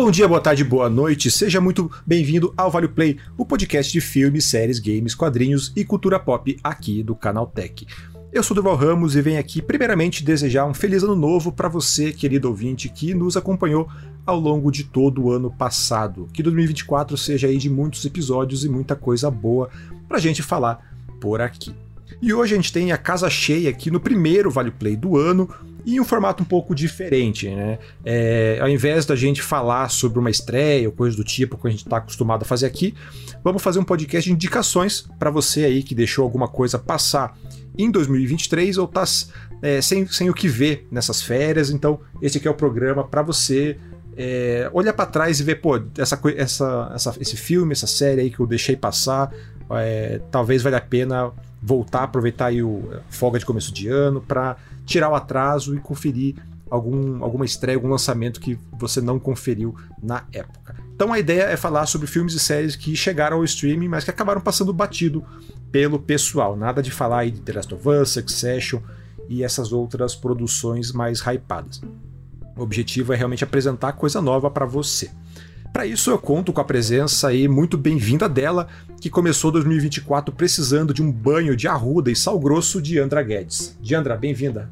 Bom dia, boa tarde, boa noite. Seja muito bem-vindo ao Vale Play, o podcast de filmes, séries, games, quadrinhos e cultura pop aqui do Canal Tech. Eu sou Durval Ramos e venho aqui primeiramente desejar um feliz ano novo para você, querido ouvinte, que nos acompanhou ao longo de todo o ano passado. Que 2024 seja aí de muitos episódios e muita coisa boa pra gente falar por aqui. E hoje a gente tem a casa cheia aqui no primeiro Vale Play do ano e um formato um pouco diferente, né? É, ao invés da gente falar sobre uma estreia ou coisa do tipo que a gente está acostumado a fazer aqui, vamos fazer um podcast de indicações para você aí que deixou alguma coisa passar em 2023 ou tá é, sem, sem o que ver nessas férias. Então, esse aqui é o programa para você é, olhar para trás e ver, pô, essa, essa, essa, esse filme, essa série aí que eu deixei passar, é, talvez valha a pena voltar, aproveitar aí o folga de começo de ano para tirar o atraso e conferir algum, alguma estreia, algum lançamento que você não conferiu na época. Então a ideia é falar sobre filmes e séries que chegaram ao streaming, mas que acabaram passando batido pelo pessoal. Nada de falar aí de The Last of Us, Succession e essas outras produções mais hypadas. O objetivo é realmente apresentar coisa nova para você. Para isso eu conto com a presença aí muito bem-vinda dela, que começou 2024 precisando de um banho de arruda e sal grosso de Andra Guedes. Diandra, bem-vinda.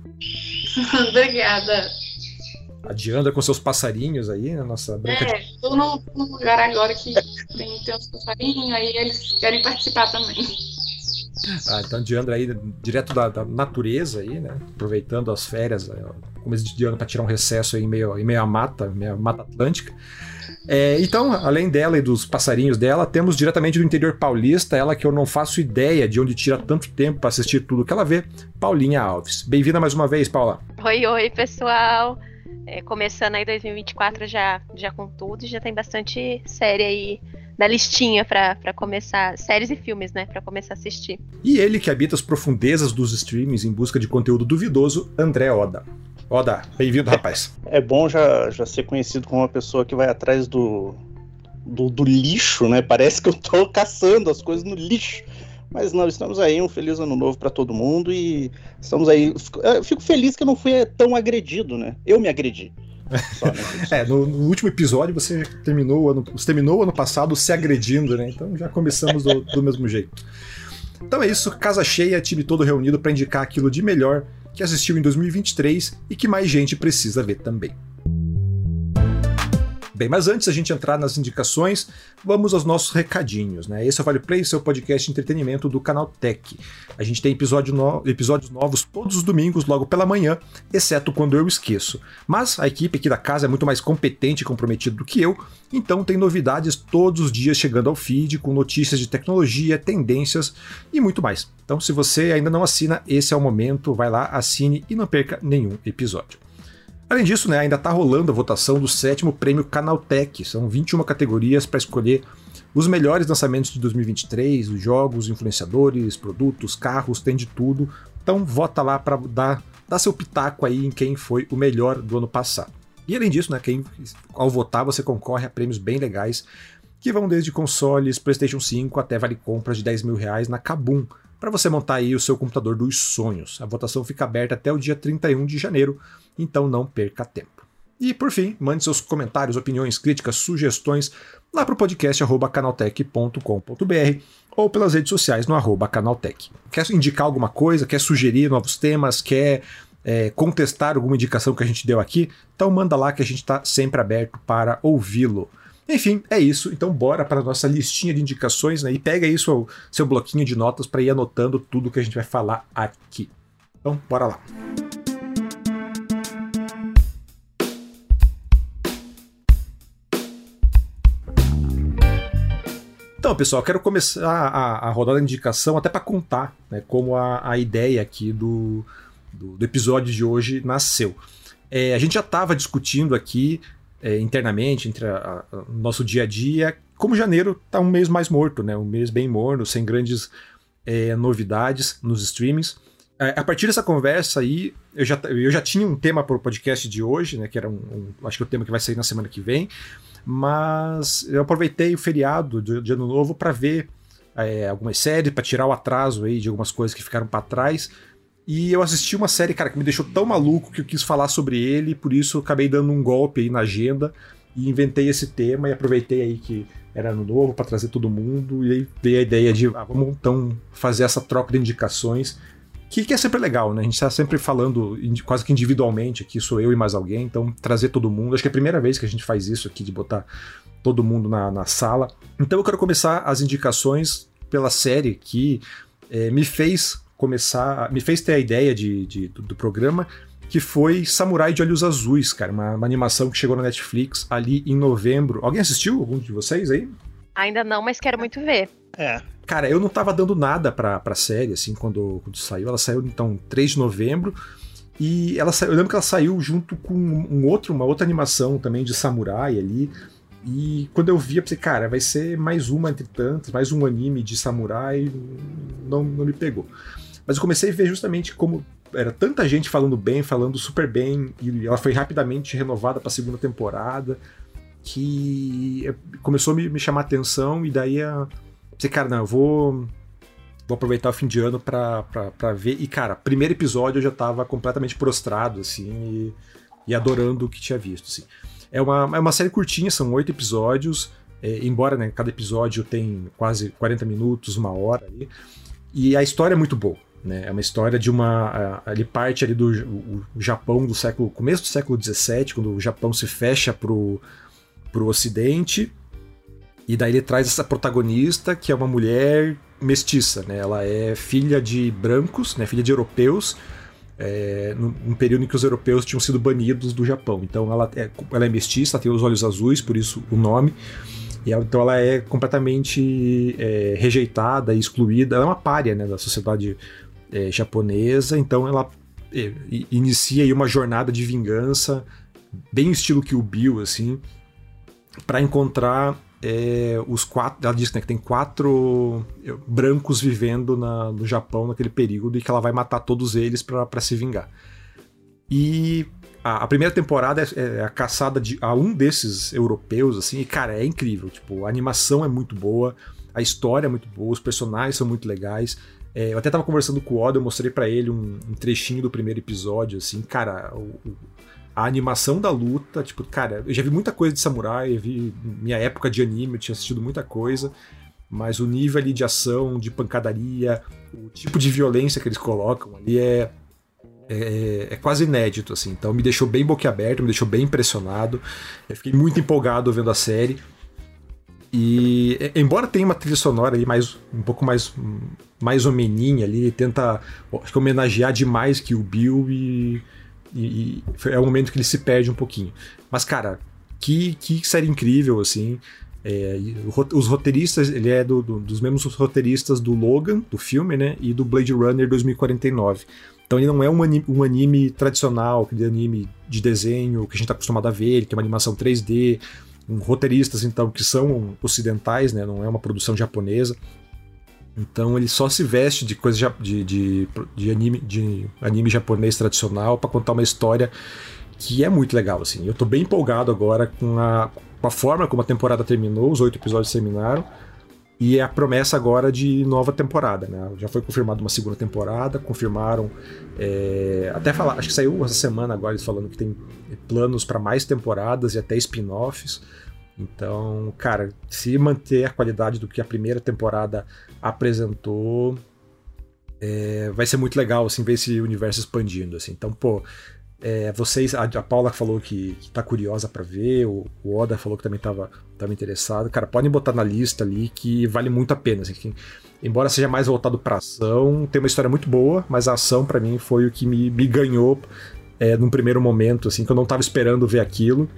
Obrigada. A Diandra com seus passarinhos aí, a nossa branca. É, de... tô num, lugar agora que tem, tem uns passarinhos, aí eles querem participar também. Ah, então Diandra aí, direto da, da, natureza aí, né? Aproveitando as férias, é, começo de ano para tirar um recesso aí em meio, em meio à mata, meio à mata atlântica. É, então, além dela e dos passarinhos dela, temos diretamente do interior paulista, ela que eu não faço ideia de onde tira tanto tempo para assistir tudo que ela vê, Paulinha Alves. Bem-vinda mais uma vez, Paula. Oi, oi, pessoal. É, começando aí 2024 já, já com tudo, já tem bastante série aí na listinha para começar, séries e filmes, né, para começar a assistir. E ele que habita as profundezas dos streamings em busca de conteúdo duvidoso, André Oda. Oda, bem-vindo, rapaz. É, é, bom já, já ser conhecido como uma pessoa que vai atrás do, do, do lixo, né? Parece que eu tô caçando as coisas no lixo. Mas não, estamos aí, um feliz ano novo para todo mundo e estamos aí. Eu fico feliz que eu não fui tão agredido, né? Eu me agredi. Só, né? é, no, no, último episódio você terminou o ano, você terminou o ano passado se agredindo, né? Então já começamos do, do mesmo jeito. Então é isso, casa cheia, time todo reunido para indicar aquilo de melhor que assistiu em 2023 e que mais gente precisa ver também. Bem, mas antes a gente entrar nas indicações, vamos aos nossos recadinhos, né? Esse é o Vale Play, seu podcast de entretenimento do canal Tech. A gente tem episódio no... episódios novos todos os domingos, logo pela manhã, exceto quando eu esqueço. Mas a equipe aqui da casa é muito mais competente e comprometida do que eu, então tem novidades todos os dias chegando ao feed, com notícias de tecnologia, tendências e muito mais. Então, se você ainda não assina, esse é o momento, vai lá, assine e não perca nenhum episódio. Além disso, né, ainda está rolando a votação do sétimo prêmio Canaltech. São 21 categorias para escolher os melhores lançamentos de 2023, os jogos, influenciadores, produtos, carros, tem de tudo. Então vota lá para dar, dar seu pitaco aí em quem foi o melhor do ano passado. E além disso, né, quem, ao votar você concorre a prêmios bem legais, que vão desde consoles, PlayStation 5 até vale compras de 10 mil reais na Kabum, para você montar aí o seu computador dos sonhos. A votação fica aberta até o dia 31 de janeiro então não perca tempo. E por fim, mande seus comentários, opiniões, críticas, sugestões lá para o podcast canaltech.com.br ou pelas redes sociais no arroba canaltech. Quer indicar alguma coisa, quer sugerir novos temas, quer é, contestar alguma indicação que a gente deu aqui, então manda lá que a gente está sempre aberto para ouvi-lo. Enfim, é isso. Então bora para nossa listinha de indicações né, e pega aí seu, seu bloquinho de notas para ir anotando tudo que a gente vai falar aqui. Então, bora lá. Então, pessoal, quero começar a, a rodar a indicação até para contar né, como a, a ideia aqui do, do, do, episódio de hoje nasceu. É, a gente já estava discutindo aqui é, internamente, entre o nosso dia a dia, como janeiro está um mês mais morto, né, um mês bem morno, sem grandes é, novidades nos streamings. É, a partir dessa conversa aí, eu já, eu já tinha um tema para o podcast de hoje, né, que era um, um, acho que o tema que vai sair na semana que vem, mas eu aproveitei o feriado de, de Ano Novo para ver é, algumas séries, para tirar o atraso aí de algumas coisas que ficaram para trás. E eu assisti uma série, cara, que me deixou tão maluco que eu quis falar sobre ele, por isso acabei dando um golpe aí na agenda e inventei esse tema e aproveitei aí que era no novo para trazer todo mundo e aí veio a ideia de ah, vamos então fazer essa troca de indicações que, que é sempre legal, né? A gente está sempre falando quase que individualmente aqui, sou eu e mais alguém, então trazer todo mundo. Acho que é a primeira vez que a gente faz isso aqui, de botar todo mundo na, na sala. Então eu quero começar as indicações pela série que é, me fez começar, me fez ter a ideia de, de do, do, programa, que foi Samurai de Olhos Azuis, cara, uma, uma, animação que chegou na Netflix ali em novembro. Alguém assistiu? Algum de vocês aí? Ainda não, mas quero muito ver. É. Cara, eu não tava dando nada pra, pra série, assim, quando, quando saiu. Ela saiu, então, 3 de novembro. E ela saiu, eu lembro que ela saiu junto com um outro, uma outra animação também de samurai ali. E quando eu vi, eu pensei, cara, vai ser mais uma entre tantas, mais um anime de samurai. Não, não me pegou. Mas eu comecei a ver justamente como era tanta gente falando bem, falando super bem, e ela foi rapidamente renovada para a segunda temporada, que começou a me, me chamar a atenção, e daí a, Pensei, cara, não, eu vou. Vou aproveitar o fim de ano pra ver. E, cara, primeiro episódio eu já tava completamente prostrado, assim, e, e adorando o que tinha visto, assim. É uma, é uma série curtinha, são oito episódios. É, embora né, cada episódio tem quase 40 minutos, uma hora ali. E a história é muito boa. Né? É uma história de uma. Ele parte ali do Japão do século. começo do século XVII, quando o Japão se fecha pro, pro Ocidente e daí ele traz essa protagonista, que é uma mulher mestiça, né? Ela é filha de brancos, né? Filha de europeus, é, num período em que os europeus tinham sido banidos do Japão. Então ela é, ela é mestiça, tem os olhos azuis, por isso o nome. E ela, então ela é completamente é, rejeitada excluída. Ela é uma párea né, da sociedade é, japonesa. Então ela é, inicia aí uma jornada de vingança, bem estilo que o Bill, assim, para encontrar é, os quatro. Ela diz né, que tem quatro é, brancos vivendo na, no Japão naquele período e que ela vai matar todos eles para se vingar. E a, a primeira temporada é, é, a caçada de, a um desses europeus, assim, e cara, é incrível. Tipo, a animação é muito boa, a história é muito boa, os personagens são muito legais. É, eu até tava conversando com o Oda, eu mostrei para ele um, um, trechinho do primeiro episódio, assim, cara, o, a animação da luta, tipo, cara, eu já vi muita coisa de samurai, eu vi minha época de anime, eu tinha assistido muita coisa, mas o nível ali de ação, de pancadaria, o tipo de violência que eles colocam ali é, é, é quase inédito, assim. Então me deixou bem boquiaberto, me deixou bem impressionado. Eu fiquei muito empolgado vendo a série. E embora tenha uma trilha sonora ali mais um pouco mais mais homeninha ali, tenta acho homenagear demais que o Bill e e, e é o momento que ele se perde um pouquinho. Mas, cara, que, que série incrível, assim. É, os roteiristas, ele é do, do, dos mesmos roteiristas do Logan, do filme, né? E do Blade Runner 2049. Então ele não é um anime, um anime tradicional, aquele anime de desenho que a gente está acostumado a ver, que é uma animação 3D, um, roteiristas então que são ocidentais, né? Não é uma produção japonesa. Então ele só se veste de coisa de, de, de, anime, de anime japonês tradicional para contar uma história que é muito legal, assim. Eu tô bem empolgado agora com a, com a forma como a temporada terminou, os oito episódios terminaram, e é a promessa agora de nova temporada, né? Já foi confirmada uma segunda temporada, confirmaram. É, até falar, acho que saiu essa semana agora eles falando que tem planos para mais temporadas e até spin-offs. Então, cara, se manter a qualidade do que a primeira temporada apresentou, é, vai ser muito legal, assim, ver esse universo expandindo, assim. Então, pô, é, vocês, a, a, Paula falou que, que tá curiosa para ver, o, o, Oda falou que também tava, tava interessado. Cara, podem botar na lista ali que vale muito a pena, assim, embora seja mais voltado pra ação, tem uma história muito boa, mas a ação para mim foi o que me, me ganhou é, num primeiro momento, assim, que eu não tava esperando ver aquilo.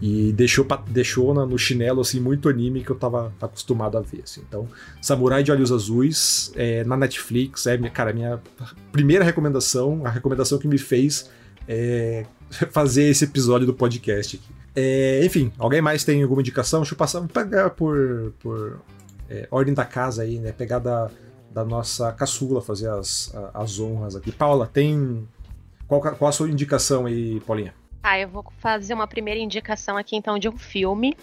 E deixou, deixou no chinelo assim muito anime que eu tava acostumado a ver. Assim. Então, Samurai de Olhos Azuis é, na Netflix é, cara, minha primeira recomendação, a recomendação que me fez é, fazer esse episódio do podcast aqui. É, enfim, alguém mais tem alguma indicação? Deixa eu passar, pegar por, por é, ordem da casa aí, né? Pegar da, da nossa caçula, fazer as, as honras aqui. Paula, tem. Qual, qual a sua indicação aí, Paulinha? Ah, eu vou fazer uma primeira indicação aqui então de um filme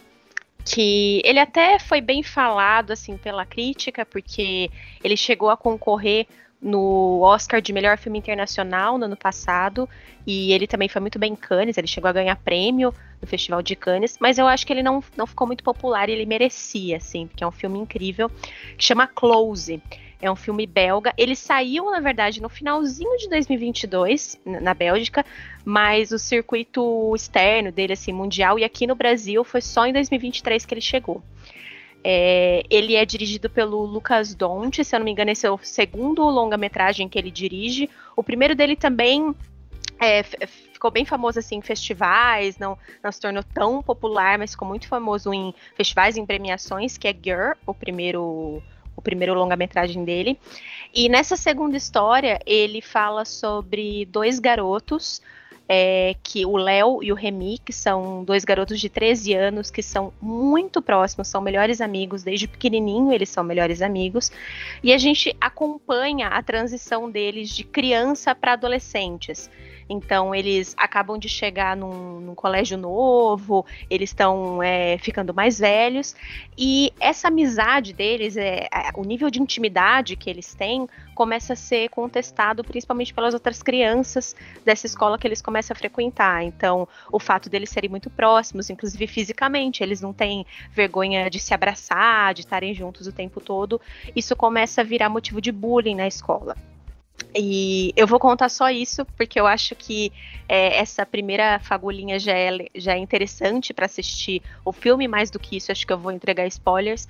que ele até foi bem falado assim pela crítica, porque ele chegou a concorrer no Oscar de melhor filme internacional no ano passado. E ele também foi muito bem em Cannes, ele chegou a ganhar prêmio no Festival de Cannes, mas eu acho que ele não, não ficou muito popular e ele merecia, assim, porque é um filme incrível, que chama Close. É um filme belga. Ele saiu, na verdade, no finalzinho de 2022, na Bélgica, mas o circuito externo dele, assim, mundial, e aqui no Brasil foi só em 2023 que ele chegou. É, ele é dirigido pelo Lucas Donte, se eu não me engano, esse é o segundo longa-metragem que ele dirige. O primeiro dele também é, ficou bem famoso assim em festivais, não, não se tornou tão popular, mas ficou muito famoso em festivais, em premiações, que é Girl, o primeiro o primeiro longa-metragem dele. E nessa segunda história, ele fala sobre dois garotos é, que o Léo e o Remy, que são dois garotos de 13 anos, que são muito próximos, são melhores amigos, desde pequenininho eles são melhores amigos, e a gente acompanha a transição deles de criança para adolescentes. Então eles acabam de chegar num, num colégio novo, eles estão é, ficando mais velhos e essa amizade deles, é, o nível de intimidade que eles têm, começa a ser contestado principalmente pelas outras crianças dessa escola que eles começam a frequentar. Então, o fato deles serem muito próximos, inclusive fisicamente, eles não têm vergonha de se abraçar, de estarem juntos o tempo todo, isso começa a virar motivo de bullying na escola. E eu vou contar só isso, porque eu acho que é, essa primeira fagulhinha já é, já é interessante para assistir o filme, mais do que isso, acho que eu vou entregar spoilers.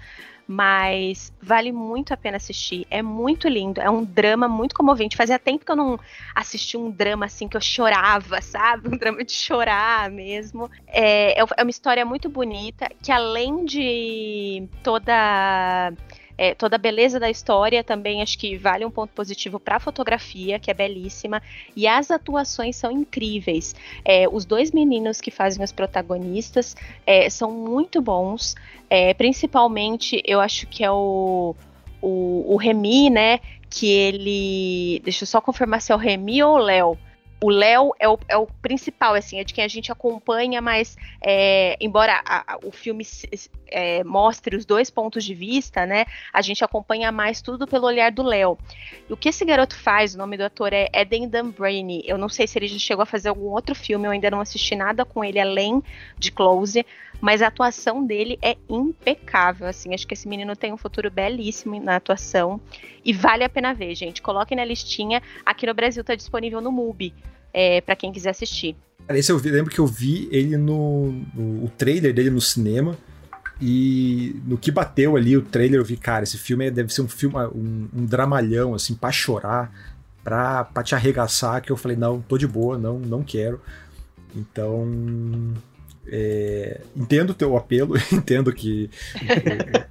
Mas vale muito a pena assistir. É muito lindo. É um drama muito comovente. Fazia tempo que eu não assisti um drama assim que eu chorava, sabe? Um drama de chorar mesmo. É, é uma história muito bonita que, além de toda é, toda a beleza da história também acho que vale um ponto positivo para a fotografia, que é belíssima, e as atuações são incríveis. É, os dois meninos que fazem os protagonistas é, são muito bons, é, principalmente eu acho que é o, o, o Remy, né? Que ele. Deixa eu só confirmar se é o Remy ou o Léo o Léo é o, é o principal, assim, é de quem a gente acompanha, mas é, embora a, a, o filme é, mostre os dois pontos de vista, né, a gente acompanha mais tudo pelo olhar do Léo. E o que esse garoto faz, o nome do ator é Eden Dunbrainy, eu não sei se ele já chegou a fazer algum outro filme, eu ainda não assisti nada com ele além de Close, mas a atuação dele é impecável, assim, acho que esse menino tem um futuro belíssimo na atuação, e vale a pena ver, gente, coloquem na listinha, aqui no Brasil tá disponível no MUBI, é, para quem quiser assistir. Esse eu vi, lembro que eu vi ele no, no, o trailer dele no cinema. E no que bateu ali o trailer, eu vi, cara, esse filme deve ser um filme, um, um dramalhão, assim, pra chorar, pra, pra te arregaçar, que eu falei, não, tô de boa, não, não quero. Então. É, entendo o teu apelo, entendo que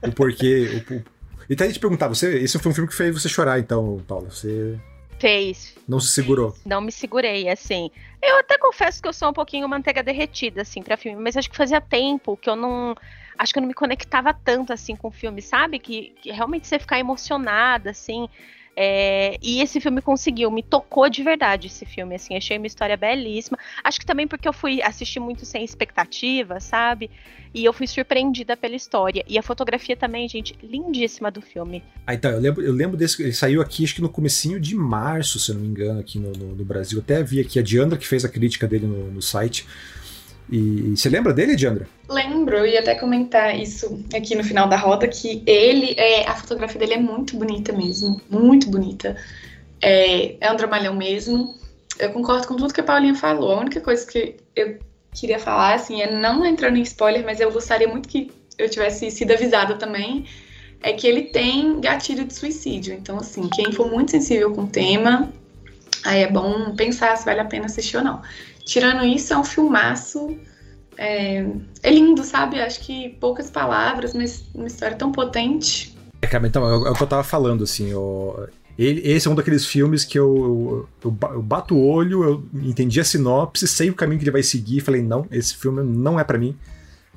o, o, porquê. O, o, e até te perguntar, você, esse foi um filme que fez você chorar, então, Paulo. Você Fez. Não se segurou. Não me segurei, assim. Eu até confesso que eu sou um pouquinho manteiga derretida, assim, pra filme, mas acho que fazia tempo que eu não. Acho que eu não me conectava tanto, assim, com o filme, sabe? Que, que realmente você ficar emocionada, assim. É, e esse filme conseguiu, me tocou de verdade esse filme, assim, achei uma história belíssima. Acho que também porque eu fui assistir muito sem expectativa, sabe? E eu fui surpreendida pela história. E a fotografia também, gente, lindíssima do filme. Ah, então, eu lembro, eu lembro desse. Ele saiu aqui, acho que no comecinho de março, se eu não me engano, aqui no, no, no Brasil. Até vi aqui a Diandra que fez a crítica dele no, no site. E você lembra dele, Diandra? Lembro, eu ia até comentar isso aqui no final da roda, que ele, é, a fotografia dele é muito bonita mesmo, muito bonita. É, é um dramalhão mesmo. Eu concordo com tudo que a Paulinha falou. A única coisa que eu queria falar, assim, é não entrando em spoiler, mas eu gostaria muito que eu tivesse sido avisada também, é que ele tem gatilho de suicídio. Então, assim, quem for muito sensível com o tema, aí é bom pensar se vale a pena assistir ou não. Tirando isso, é um filmaço. É, é lindo, sabe? Acho que poucas palavras, mas uma história tão potente. É, cara, então, é, é o que eu tava falando, assim, ó, ele, esse é um daqueles filmes que eu, eu, eu, bato o olho, eu entendi a sinopse, sei o caminho que ele vai seguir, falei, não, esse filme não é para mim.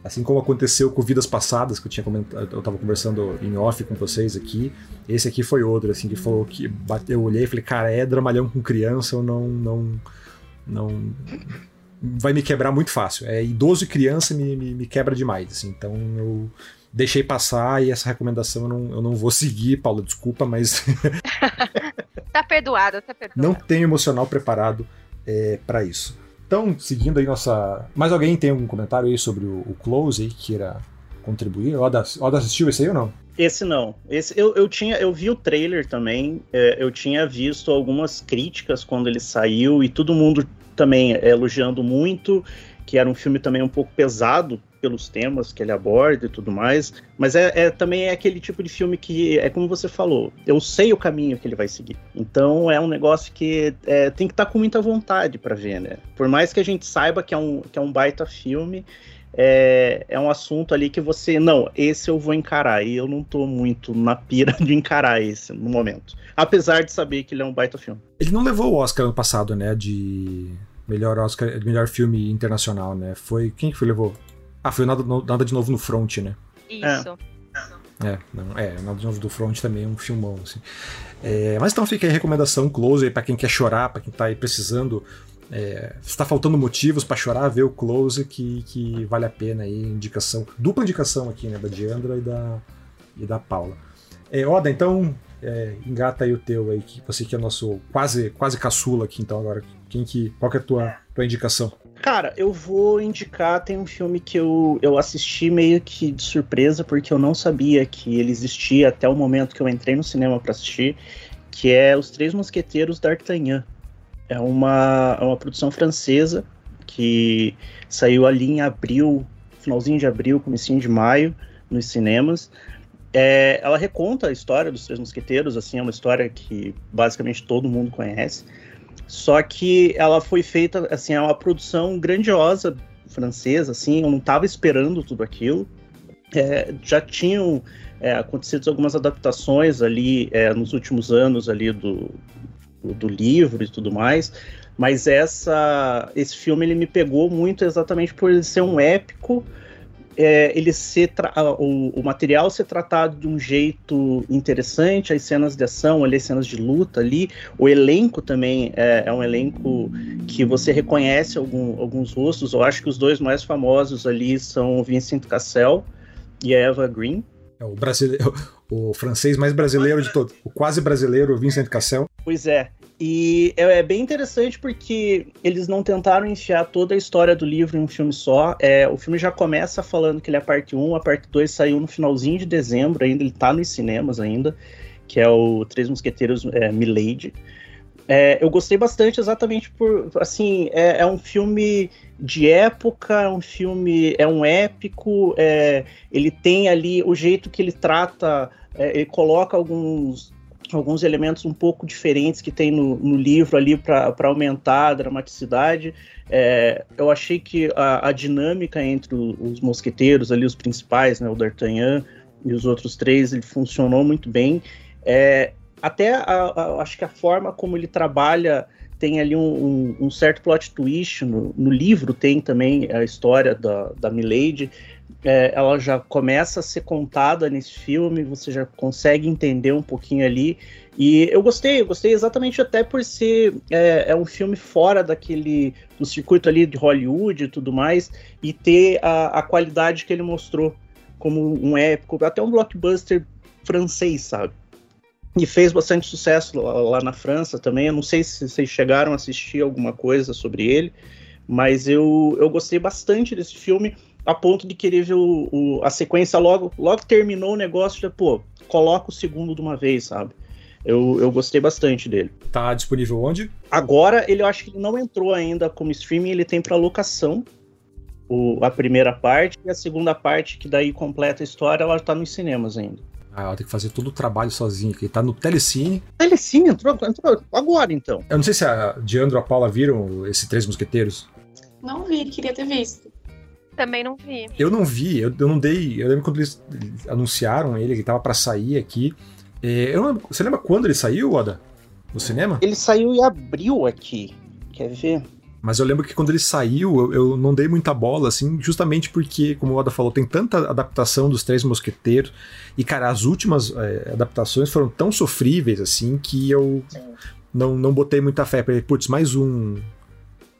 Assim como aconteceu com Vidas Passadas, que eu tinha comentado, eu tava conversando em off com vocês aqui. Esse aqui foi outro, assim, que falou que eu olhei e falei, cara, é dramalhão com criança, eu não, não, não vai me quebrar muito fácil. É idoso e criança me, me, me, quebra demais. Assim, então eu deixei passar e essa recomendação eu não, eu não vou seguir, Paulo, desculpa, mas. Tá perdoado, tá perdoado. Não tenho emocional preparado é, para isso. Então, seguindo aí nossa. Mais alguém tem algum comentário aí sobre o, o Close aí que queira contribuir? O Oda, Oda assistiu esse aí ou não? Esse não. Esse eu, eu tinha, eu vi o trailer também. É, eu tinha visto algumas críticas quando ele saiu e todo mundo também elogiando muito, que era um filme também um pouco pesado pelos temas que ele aborda e tudo mais. Mas é, é, também é aquele tipo de filme que é como você falou. Eu sei o caminho que ele vai seguir. Então é um negócio que é, tem que estar tá com muita vontade para ver, né? Por mais que a gente saiba que é um, que é um baita filme é, é um assunto ali que você, não, esse eu vou encarar, e eu não tô muito na pira de encarar esse no momento. Apesar de saber que ele é um baita filme. Ele não levou o Oscar ano passado, né, de melhor Oscar, melhor filme internacional, né? Foi, quem que foi levou? Ah, foi Nada, nada de Novo no Front, né? Isso. É. É, não, é, Nada de Novo do Front também é um filmão, assim. É, mas então fica aí a recomendação close aí pra quem quer chorar, pra quem tá aí precisando é, está faltando motivos para chorar, ver o Close que, que vale a pena aí, indicação, dupla indicação aqui, né, da Diandra e da, e da Paula. É, Oda, então, é, engata aí o teu aí, que você que é nosso quase, quase caçula aqui, então agora, quem que, qual que é a tua, tua indicação? Cara, eu vou indicar, tem um filme que eu, eu assisti meio que de surpresa, porque eu não sabia que ele existia até o momento que eu entrei no cinema para assistir, que é Os Três Mosqueteiros d'Artagnan. É uma, é uma produção francesa que saiu ali em abril, finalzinho de abril, comecinho de maio, nos cinemas. É, ela reconta a história dos Três Mosqueteiros, assim, é uma história que basicamente todo mundo conhece. Só que ela foi feita, assim, é uma produção grandiosa francesa, assim, eu não estava esperando tudo aquilo. É, já tinham é, acontecido algumas adaptações ali é, nos últimos anos ali do, do livro e tudo mais, mas essa, esse filme ele me pegou muito exatamente por ele ser um épico, é, ele ser o, o, material ser tratado de um jeito interessante, as cenas de ação, ali, as cenas de luta ali, o elenco também é, é um elenco que você reconhece algum, alguns rostos. Eu acho que os dois mais famosos ali são o Vincent Cassel e a Eva Green. É o brasileiro, o francês mais brasileiro de todos, o quase brasileiro Vincent Cassel. Pois é. E é, é, bem interessante porque eles não tentaram enfiar toda a história do livro em um filme só. É, o filme já começa falando que ele é a parte 1, a parte 2 saiu no finalzinho de dezembro ainda, ele tá nos cinemas ainda, que é o Três Mosqueteiros é, Milady. É, eu gostei bastante exatamente por, assim, é, é, um filme de época, é um filme, é um épico, é, ele tem ali o jeito que ele trata, é, ele coloca alguns alguns elementos um pouco diferentes que tem no, no livro ali para aumentar a dramaticidade. É, eu achei que a, a dinâmica entre os mosqueteiros ali, os principais, né, o D'Artagnan e os outros três, ele funcionou muito bem. É, até a, a, acho que a forma como ele trabalha tem ali um, um, um certo plot twist no, no, livro tem também a história da, da Milady é, ela já começa a ser contada nesse filme, você já consegue entender um pouquinho ali. E eu gostei, eu gostei exatamente até por ser é, é um filme fora daquele do circuito ali de Hollywood e tudo mais, e ter a, a qualidade que ele mostrou como um épico, até um blockbuster francês, sabe? E fez bastante sucesso lá, lá na França também. Eu não sei se vocês chegaram a assistir alguma coisa sobre ele, mas eu, eu gostei bastante desse filme a ponto de querer ver o, o, a sequência logo, logo terminou o negócio, já, pô, coloca o segundo de uma vez, sabe? Eu, eu gostei bastante dele. Tá disponível onde? Agora, ele eu acho que ele não entrou ainda como streaming, ele tem para locação. O, a primeira parte e a segunda parte, que daí completa a história, ela tá nos cinemas ainda. Ah, ela tem que fazer todo o trabalho sozinha, que tá no Telecine. Telecine entrou, entrou agora, então. Eu não sei se a Diandro e a Paula viram esses Três Mosqueteiros. Não vi, queria ter visto. Também não vi. Eu não vi, eu, eu não dei. Eu lembro quando eles anunciaram ele, que tava para sair aqui. É, não, você lembra quando ele saiu, Oda? No cinema? Ele saiu em abril aqui. Quer ver? Mas eu lembro que quando ele saiu, eu, eu, não dei muita bola, assim, justamente porque, como o Oda falou, tem tanta adaptação dos Três Mosqueteiros. E, cara, as últimas é, adaptações foram tão sofríveis, assim, que eu não, não botei muita fé. Putz, mais um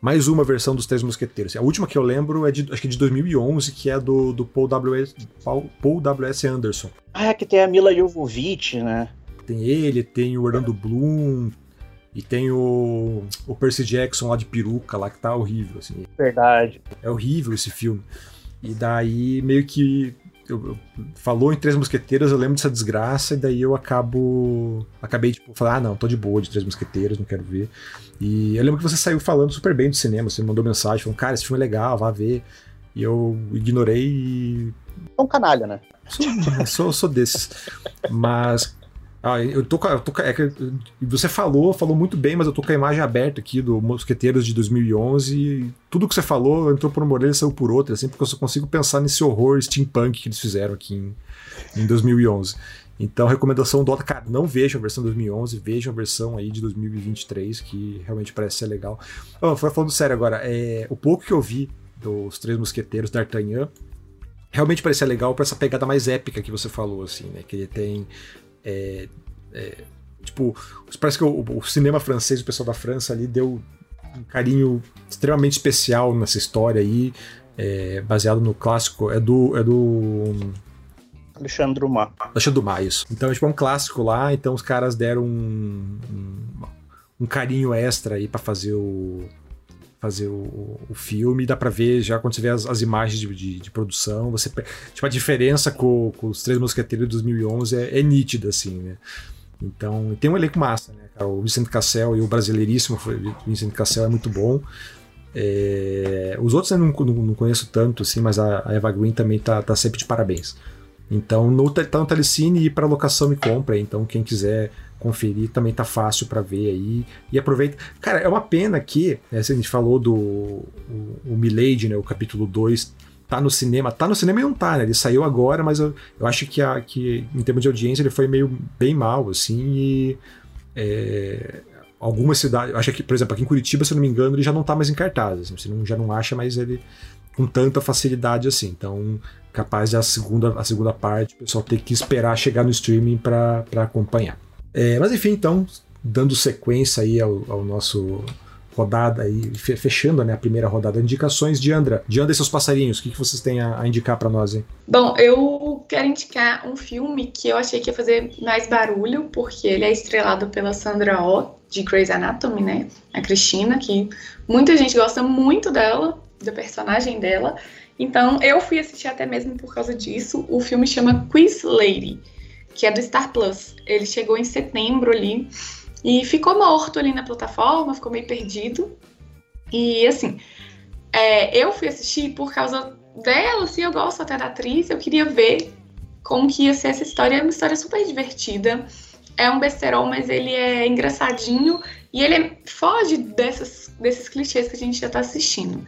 mais uma versão dos Três Mosqueteiros. A última que eu lembro é de, acho que é de 2011, que é do, do Paul W.S. Paul, Paul W.S. Anderson. Ah, é que tem a Mila Jovovich, né? Tem ele, tem o Orlando Bloom, E tem o, o Percy Jackson lá de peruca, lá que tá horrível, assim. Verdade. É horrível esse filme. E daí meio que eu, eu, falou em Três Mosqueteiros, eu lembro dessa desgraça, e daí eu acabo. Acabei, tipo, falar, ah, não, tô de boa de Três Mosqueteiros, não quero ver. E eu lembro que você saiu falando super bem do cinema, você mandou mensagem, falando, cara, esse filme é legal, vá ver. E eu ignorei e. É um canalha, né? Sou, sou, sou desses. Mas, ah, eu tô, eu tô é você falou, falou muito bem, mas eu tô com a imagem aberta aqui do Mosqueteiros de 2011 e tudo que você falou entrou por uma orelha e saiu por outra, assim, porque eu só consigo pensar nesse horror steampunk que eles fizeram aqui em, em 2011. Então, recomendação do cara, não vejam a versão 2011, vejam a versão aí de 2023, que realmente parece ser legal. Oh, falando sério agora, é, o pouco que eu vi dos Três Mosqueteiros, D'Artagnan, realmente parecia legal para essa pegada mais épica que você falou, assim, né? Que ele tem é, é, tipo, parece que o, o, cinema francês, o pessoal da França ali deu um carinho extremamente especial nessa história aí, é, baseado no clássico, é do, é do Alexandre Dumas. Alexandre Dumas, isso. Então, tipo, é um clássico lá, então os caras deram um, um, um carinho extra aí para fazer o fazer o, o filme, dá para ver já quando você vê as, as imagens de, de, de, produção, você tipo a diferença com, com os Três Mosqueteiros de 2011 é, é nítida assim, né? Então, tem um elenco massa, né? O Vicente Cassel e o brasileiríssimo Vicente Cassel é muito bom. É... Os outros eu não, não, não, conheço tanto, assim, mas a, a, Eva Green também tá, tá sempre de parabéns. Então, no, tá no Telecine e para locação me compra. Então, quem quiser conferir, também tá fácil para ver aí. E aproveita. Cara, é uma pena que, né, a gente falou do o, o Milady, né, o capítulo 2, tá no cinema. Tá no cinema e não tá, né? Ele saiu agora, mas eu, eu acho que, a, que em termos de audiência ele foi meio bem mal, assim, e. É, algumas cidades. Acho que, por exemplo, aqui em Curitiba, se eu não me engano, ele já não tá mais em cartaz. Assim, você não, já não acha mais ele com tanta facilidade assim. Então, capaz de a segunda, a segunda parte, o pessoal ter que esperar chegar no streaming para acompanhar. É, mas enfim, então, dando sequência aí ao, ao nosso rodada aí, fechando né, a primeira rodada de indicações, Diandra, Diandra e seus passarinhos, o que, que vocês têm a, a indicar para nós, hein? Bom, eu quero indicar um filme que eu achei que ia fazer mais barulho, porque ele é estrelado pela Sandra Oh, de Grey's Anatomy, né? A Cristina, que muita gente gosta muito dela, da personagem dela. Então, eu fui assistir até mesmo por causa disso. O filme chama Quiz Lady que é do Star Plus. Ele chegou em setembro ali e ficou morto ali na plataforma, ficou meio perdido. E assim, é, eu fui assistir por causa dela, assim, eu gosto até da atriz, eu queria ver como que ia ser essa história. É uma história super divertida. É um besterol, mas ele é engraçadinho e ele foge dessas, desses clichês que a gente já tá assistindo.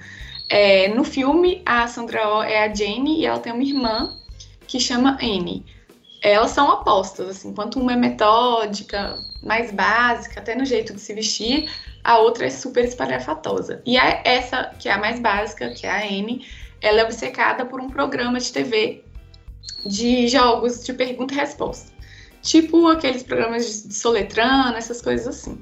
É, no filme, a Sandra Oh é a Jane e ela tem uma irmã que chama Annie elas são opostas, assim, enquanto uma é metódica, mais básica, até no jeito de se vestir, a outra é super espalhafatosa. E a, essa, que é a mais básica, que é a Anne, ela é obcecada por um programa de TV de jogos de pergunta e resposta. Tipo aqueles programas de soletrando, essas coisas assim.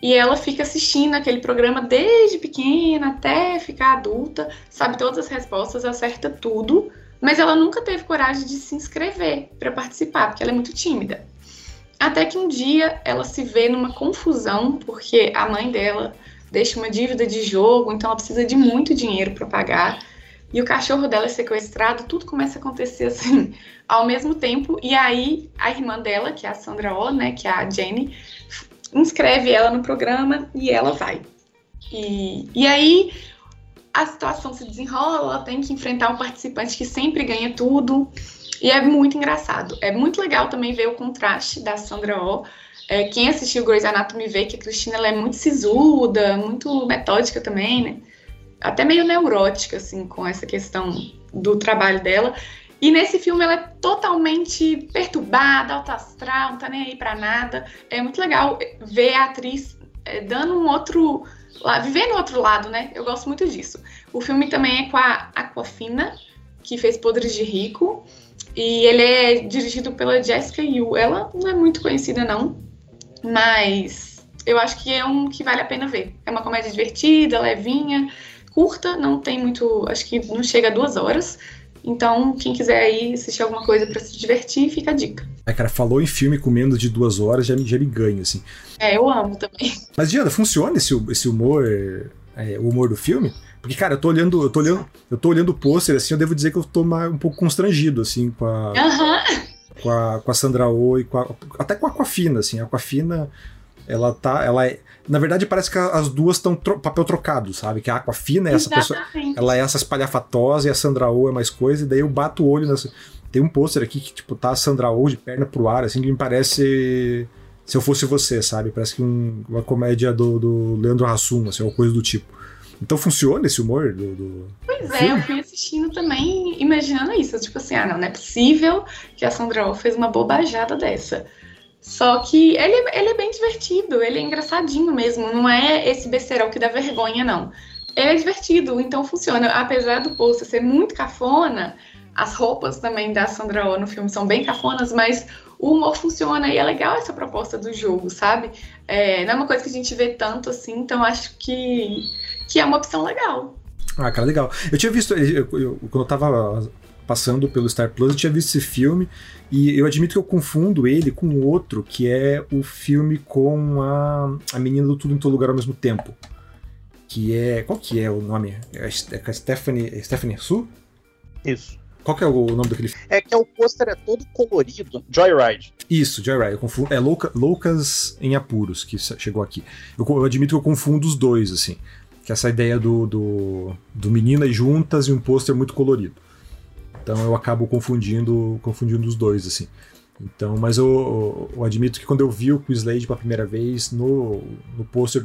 E ela fica assistindo aquele programa desde pequena até ficar adulta, sabe todas as respostas, acerta tudo, mas ela nunca teve coragem de se inscrever para participar, porque ela é muito tímida. Até que um dia ela se vê numa confusão, porque a mãe dela deixa uma dívida de jogo, então ela precisa de muito dinheiro para pagar. E o cachorro dela é sequestrado, tudo começa a acontecer assim ao mesmo tempo. E aí a irmã dela, que é a Sandra Oh, né, que é a Jenny, inscreve ela no programa e ela vai. E, e aí a situação se desenrola, ela tem que enfrentar um participante que sempre ganha tudo. E é muito engraçado. É muito legal também ver o contraste da Sandra Oh. É, quem assistiu Grey's Anatomy vê que a Cristina ela é muito sisuda, muito metódica também, né? Até meio neurótica, assim, com essa questão do trabalho dela. E nesse filme ela é totalmente perturbada, alta astral, não tá nem aí pra nada. É muito legal ver a atriz é, dando um outro no outro lado, né? Eu gosto muito disso. O filme também é com a Aquafina, que fez Podres de Rico, e ele é dirigido pela Jessica Yu. Ela não é muito conhecida, não, mas eu acho que é um que vale a pena ver. É uma comédia divertida, levinha, curta, não tem muito, acho que não chega a duas horas, Então, quem quiser aí assistir alguma coisa para se divertir, fica a dica. É, cara, falou em filme com menos de duas horas, já me, já me ganha, assim. É, eu amo também. Mas, Diana, funciona esse, esse humor, é, o humor do filme? Porque, cara, eu tô olhando, eu tô olhando, eu tô olhando o pôster, assim, eu devo dizer que eu tô um pouco constrangido, assim, com a. Uhum. Com a, com a Sandra Oh e com a, até com a Aquafina, assim. A Aquafina, ela tá. Ela é, na verdade, parece que as duas estão tro papel trocado, sabe? Que a Aquafina é essa pessoa. Ela é essa espalhafatosa e a Sandra Oh é mais coisa, e daí eu bato o olho nessa. Tem um pôster aqui que, tipo, tá a Sandra Oh de perna pro ar, assim, que me parece. Se eu fosse você, sabe? Parece que um, uma comédia do, do Leandro Hassum, assim, ou coisa do tipo. Então funciona esse humor do. do pois é, eu fui assistindo também, imaginando isso. Tipo assim, ah, não, não é possível que a Sandra Oh fez uma bobajada dessa. Só que ele, ele é bem divertido, ele é engraçadinho mesmo, não é esse besterol que dá vergonha, não. Ele é divertido, então funciona. Apesar do posto ser muito cafona, as roupas também da Sandra Oh no filme são bem cafonas, mas o humor funciona e é legal essa proposta do jogo, sabe? É, não é uma coisa que a gente vê tanto assim, então acho que, que é uma opção legal. Ah, cara, legal. Eu tinha visto, eu, eu, quando eu tava passando pelo Star Plus, eu tinha visto esse filme e eu admito que eu confundo ele com outro, que é o filme com a, a menina do Tudo em Todo Lugar ao mesmo tempo. Que é. Qual que é o nome? É a Stephanie, é Stephanie Su? Isso. Qual que é o nome daquele filme? É que é o pôster é todo colorido. Joyride. Isso, Joyride. Eu confundo, é Louca, Loucas em Apuros, que chegou aqui. Eu, eu admito que eu confundo os dois, assim. Que é essa ideia do, do, do meninas juntas e um pôster muito colorido. Então eu acabo confundindo, confundindo os dois, assim. Então, mas eu, eu, admito que quando eu vi o Quizlade pela primeira vez no, no pôster,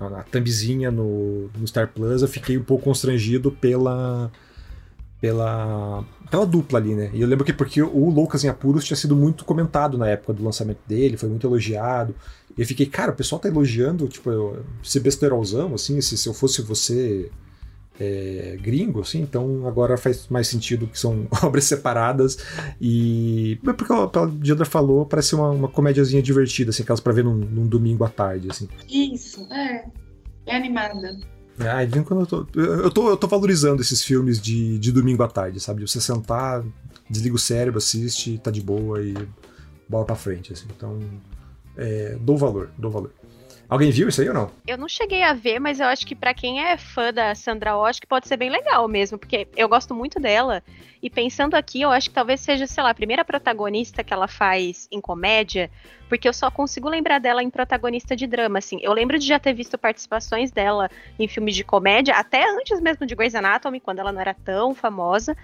na thumbzinha no, no Star Plus, eu fiquei um pouco constrangido pela pela pela dupla ali, né? E eu lembro que porque o Loucas em Apuros tinha sido muito comentado na época do lançamento dele, foi muito elogiado. E eu fiquei, cara, o pessoal tá elogiando, tipo, esse besterolzão, assim, se, se eu fosse você é, gringo, assim, então agora faz mais sentido que são obras separadas e porque a Diandra falou, parece uma, uma comédiazinha divertida, assim, aquelas pra ver num, num domingo à tarde, assim. Isso, é. É animada. Ah, vem quando eu tô, eu tô. Eu tô valorizando esses filmes de, de domingo à tarde, sabe? Você sentar, desliga o cérebro, assiste, tá de boa e bola pra frente, assim. Então, é, dou valor, dou valor. Alguém viu isso aí ou não? Eu não cheguei a ver, mas eu acho que para quem é fã da Sandra Oh, acho que pode ser bem legal mesmo, porque eu gosto muito dela. E pensando aqui, eu acho que talvez seja, sei lá, a primeira protagonista que ela faz em comédia, porque eu só consigo lembrar dela em protagonista de drama, assim. Eu lembro de já ter visto participações dela em filmes de comédia, até antes mesmo de Grey's Anatomy, quando ela não era tão famosa.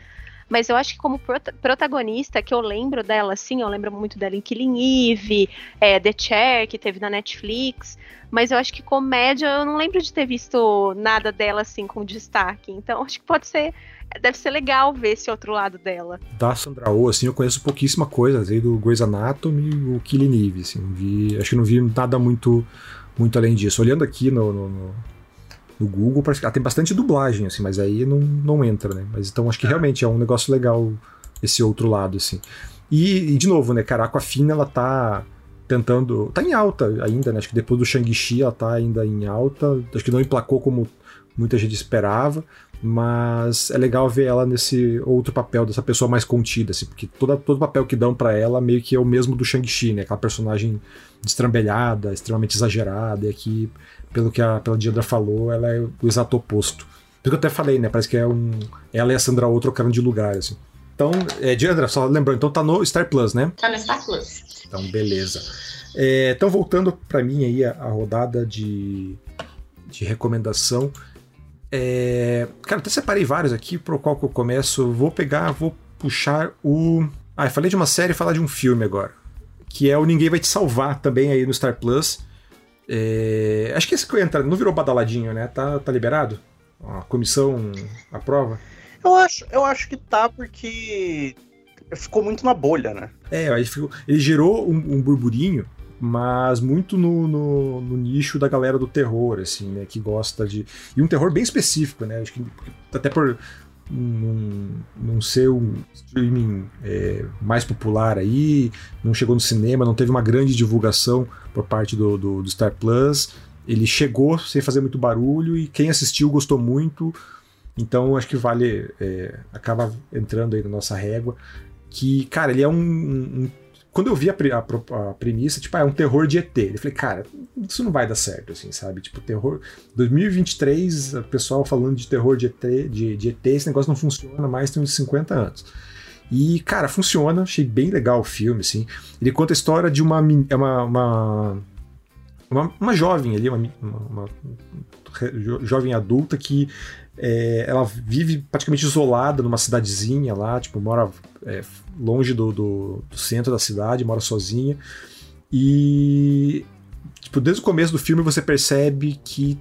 Mas eu acho que como prota protagonista, que eu lembro dela, assim, eu lembro muito dela em Killing Eve, é, The Chair, que teve na Netflix. Mas eu acho que comédia, eu não lembro de ter visto nada dela, assim, com destaque. Então acho que pode ser deve ser legal ver esse outro lado dela. Da Sandra Oh, assim, eu conheço pouquíssima coisa, aí do Grey's Anatomy e o Killing Eve, assim, vi, acho que não vi nada muito muito além disso. Olhando aqui no, no, no no Google, ela tem bastante dublagem, assim, mas aí não, não entra, né? Mas então acho que realmente é um negócio legal esse outro lado, assim. E, e de novo, né, cara, a Aquafina, ela tá tentando. tá em alta ainda, né? Acho que depois do Shang-Chi ela tá ainda em alta. Acho que não emplacou como muita gente esperava, mas é legal ver ela nesse outro papel dessa pessoa mais contida, assim, porque toda, todo papel que dão para ela meio que é o mesmo do Shang-Chi, né? Aquela personagem destrambelhada, extremamente exagerada, e aqui pelo que a, pela Diandra falou, ela é o exato oposto. Porque eu até falei, né? Parece que é um. Ela e a Sandra O trocaram de lugar, assim. Então, é, Diandra, só lembrando, então tá no Star Plus, né? Tá no Star Plus. Então, beleza. É, então, voltando para mim aí a, a, rodada de, de recomendação. É, cara, até separei vários aqui, pro qual que eu começo. Vou pegar, vou puxar o. Ah, eu falei de uma série e falar de um filme agora. Que é o Ninguém Vai Te Salvar, também aí no Star Plus. É, acho que esse que entra não virou badaladinho, né? Tá, tá liberado? A comissão aprova? Eu acho, eu acho que tá porque ficou muito na bolha, né? É, ele, ficou, ele gerou um, um burburinho, mas muito no, no, no, nicho da galera do terror, assim, né? Que gosta de. E um terror bem específico, né? Acho que até por não, não ser um streaming é, mais popular aí, não chegou no cinema, não teve uma grande divulgação por parte do, do, do, Star Plus. Ele chegou sem fazer muito barulho e quem assistiu gostou muito. Então acho que vale. É, acaba entrando aí na nossa régua. Que, cara, ele é um. um quando eu vi a, a, a, premissa, tipo, ah, é um terror de ET. Eu falei, cara, isso não vai dar certo, assim, sabe? Tipo, terror. 2023, o pessoal falando de terror de ET, de, de ET, esse negócio não funciona mais, tem uns 50 anos. E, cara, funciona, achei bem legal o filme, assim. Ele conta a história de uma, é uma, uma, uma, uma jovem ali, uma, uma, uma jovem adulta que é, ela vive praticamente isolada numa cidadezinha lá, tipo, mora é, longe do, do, do, centro da cidade, mora sozinha. E, tipo, desde o começo do filme você percebe que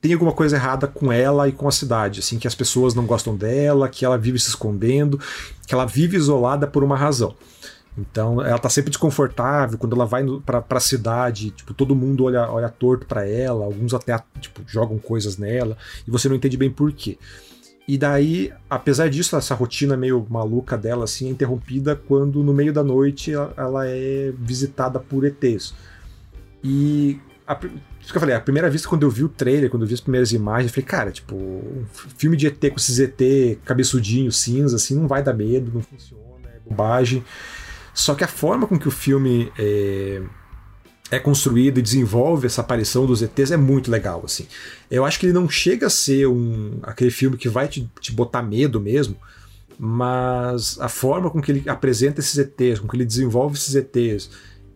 tem alguma coisa errada com ela e com a cidade, assim, que as pessoas não gostam dela, que ela vive se escondendo, que ela vive isolada por uma razão. Então ela tá sempre desconfortável quando ela vai para a cidade, tipo, todo mundo olha, olha torto para ela, alguns até tipo, jogam coisas nela e você não entende bem por quê. E daí, apesar disso, essa rotina meio maluca dela assim é interrompida quando no meio da noite ela, ela é visitada por ETs. E a, isso que eu falei, a primeira vista quando eu vi o trailer, quando eu vi as primeiras imagens, eu falei, cara, tipo, um filme de ET com esses ET cabeçudinho, cinza, assim, não vai dar medo, não funciona, é bobagem. Só que a forma com que o filme é, é construído e desenvolve essa aparição dos ETs é muito legal, assim. Eu acho que ele não chega a ser um, aquele filme que vai te, te botar medo mesmo, mas a forma com que ele apresenta esses ETs, com que ele desenvolve esses ETs,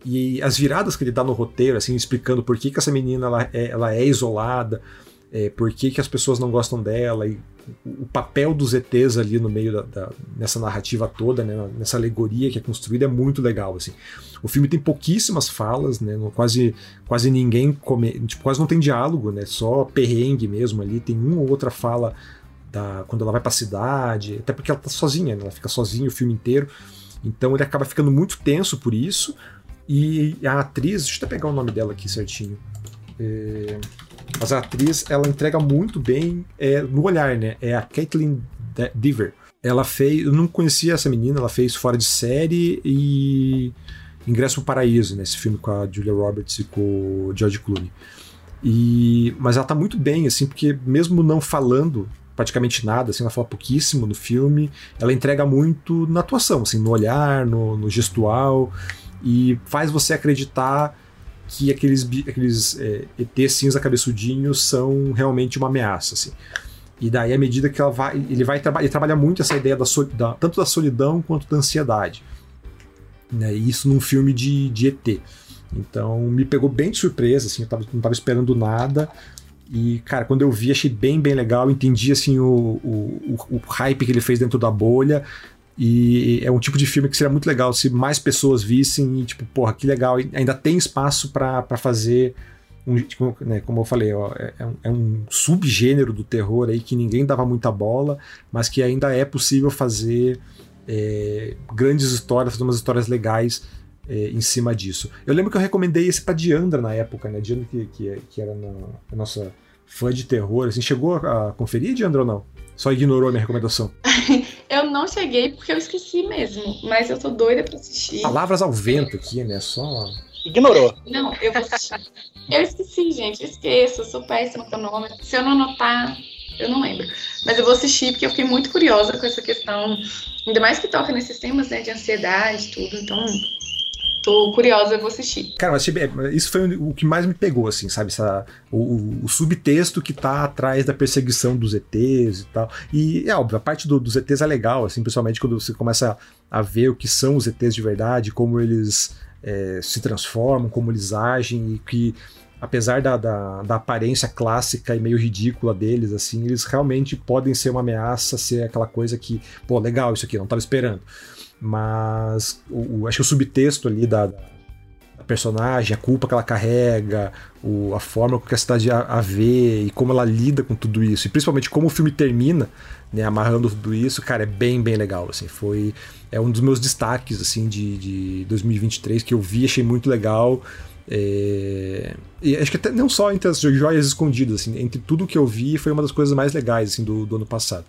e as viradas que ele dá no roteiro, assim, explicando por que, que essa menina ela é, ela é isolada, é, por que, que as pessoas não gostam dela, e o papel dos ETs ali no meio da, da, nessa narrativa toda, né, nessa alegoria que é construída, é muito legal. Assim. O filme tem pouquíssimas falas, né, quase, quase ninguém come, tipo, quase não tem diálogo, né, só perrengue mesmo ali. Tem uma ou outra fala da, quando ela vai para a cidade, até porque ela tá sozinha, né, ela fica sozinha o filme inteiro. Então ele acaba ficando muito tenso por isso. E a atriz, deixa eu até pegar o nome dela aqui certinho. É, mas a atriz, ela entrega muito bem é, no olhar, né? É a Caitlin Dever. Ela fez. Eu não conhecia essa menina, ela fez Fora de Série e Ingresso pro Paraíso, né? Esse filme com a Julia Roberts e com o George Clooney. E, mas ela tá muito bem, assim, porque mesmo não falando praticamente nada, assim, ela fala pouquíssimo no filme, ela entrega muito na atuação, assim, no olhar, no, no gestual, e faz você acreditar que aqueles, aqueles é, ET cinza cabeçudinhos são realmente uma ameaça, assim. E daí, à medida que ela vai, ele vai ele trabalha muito essa ideia da, tanto da solidão quanto da ansiedade. Né? Isso num filme de, de ET. Então me pegou bem de surpresa, assim, eu tava, não estava esperando nada. E, cara, quando eu vi, achei bem, bem legal. Entendi, assim, o, o, o hype que ele fez dentro da bolha. E é um tipo de filme que seria muito legal se mais pessoas vissem e, tipo, porra, que legal. E ainda tem espaço para fazer. Um, tipo, né, como eu falei, ó, é, é, um, é um subgênero do terror aí que ninguém dava muita bola, mas que ainda é possível fazer é, grandes histórias, fazer umas histórias legais é, em cima disso. Eu lembro que eu recomendei esse pra Diandra na época, né? Diandra que, que, que era na, a nossa fã de terror. Assim, chegou a conferir, Diandra, ou não? Só ignorou a minha recomendação? eu não cheguei porque eu esqueci mesmo, mas eu tô doida pra assistir. Palavras ao vento aqui, né? Só. Ignorou. Não, eu vou assistir. eu esqueci, gente, eu esqueço, eu sou péssima com o nome. Se eu não anotar, eu não lembro. Mas eu vou assistir porque eu fiquei muito curiosa com essa questão, ainda mais que toca nesses temas, né, de ansiedade e tudo, então tô curiosa, eu vou assistir. Cara, mas isso foi o que mais me pegou, assim, sabe? Essa, o, o, subtexto que tá atrás da perseguição dos ETs e tal. E é óbvio, a parte do, dos ETs é legal, assim, principalmente quando você começa a, ver o que são os ETs de verdade, como eles é, se transformam, como eles agem e que apesar da, da, da, aparência clássica e meio ridícula deles, assim, eles realmente podem ser uma ameaça, ser aquela coisa que, pô, legal isso aqui, não estava esperando. Mas o, o, acho que o subtexto ali da, da, personagem, a culpa que ela carrega, o, a forma que a cidade a, a vê e como ela lida com tudo isso, e principalmente como o filme termina, né, amarrando tudo isso, cara, é bem, bem legal, assim, foi é um dos meus destaques, assim, de, de 2023, que eu vi, achei muito legal, é... E acho que até não só entre as joias escondidas, assim, entre tudo que eu vi, foi uma das coisas mais legais assim, do, do ano passado.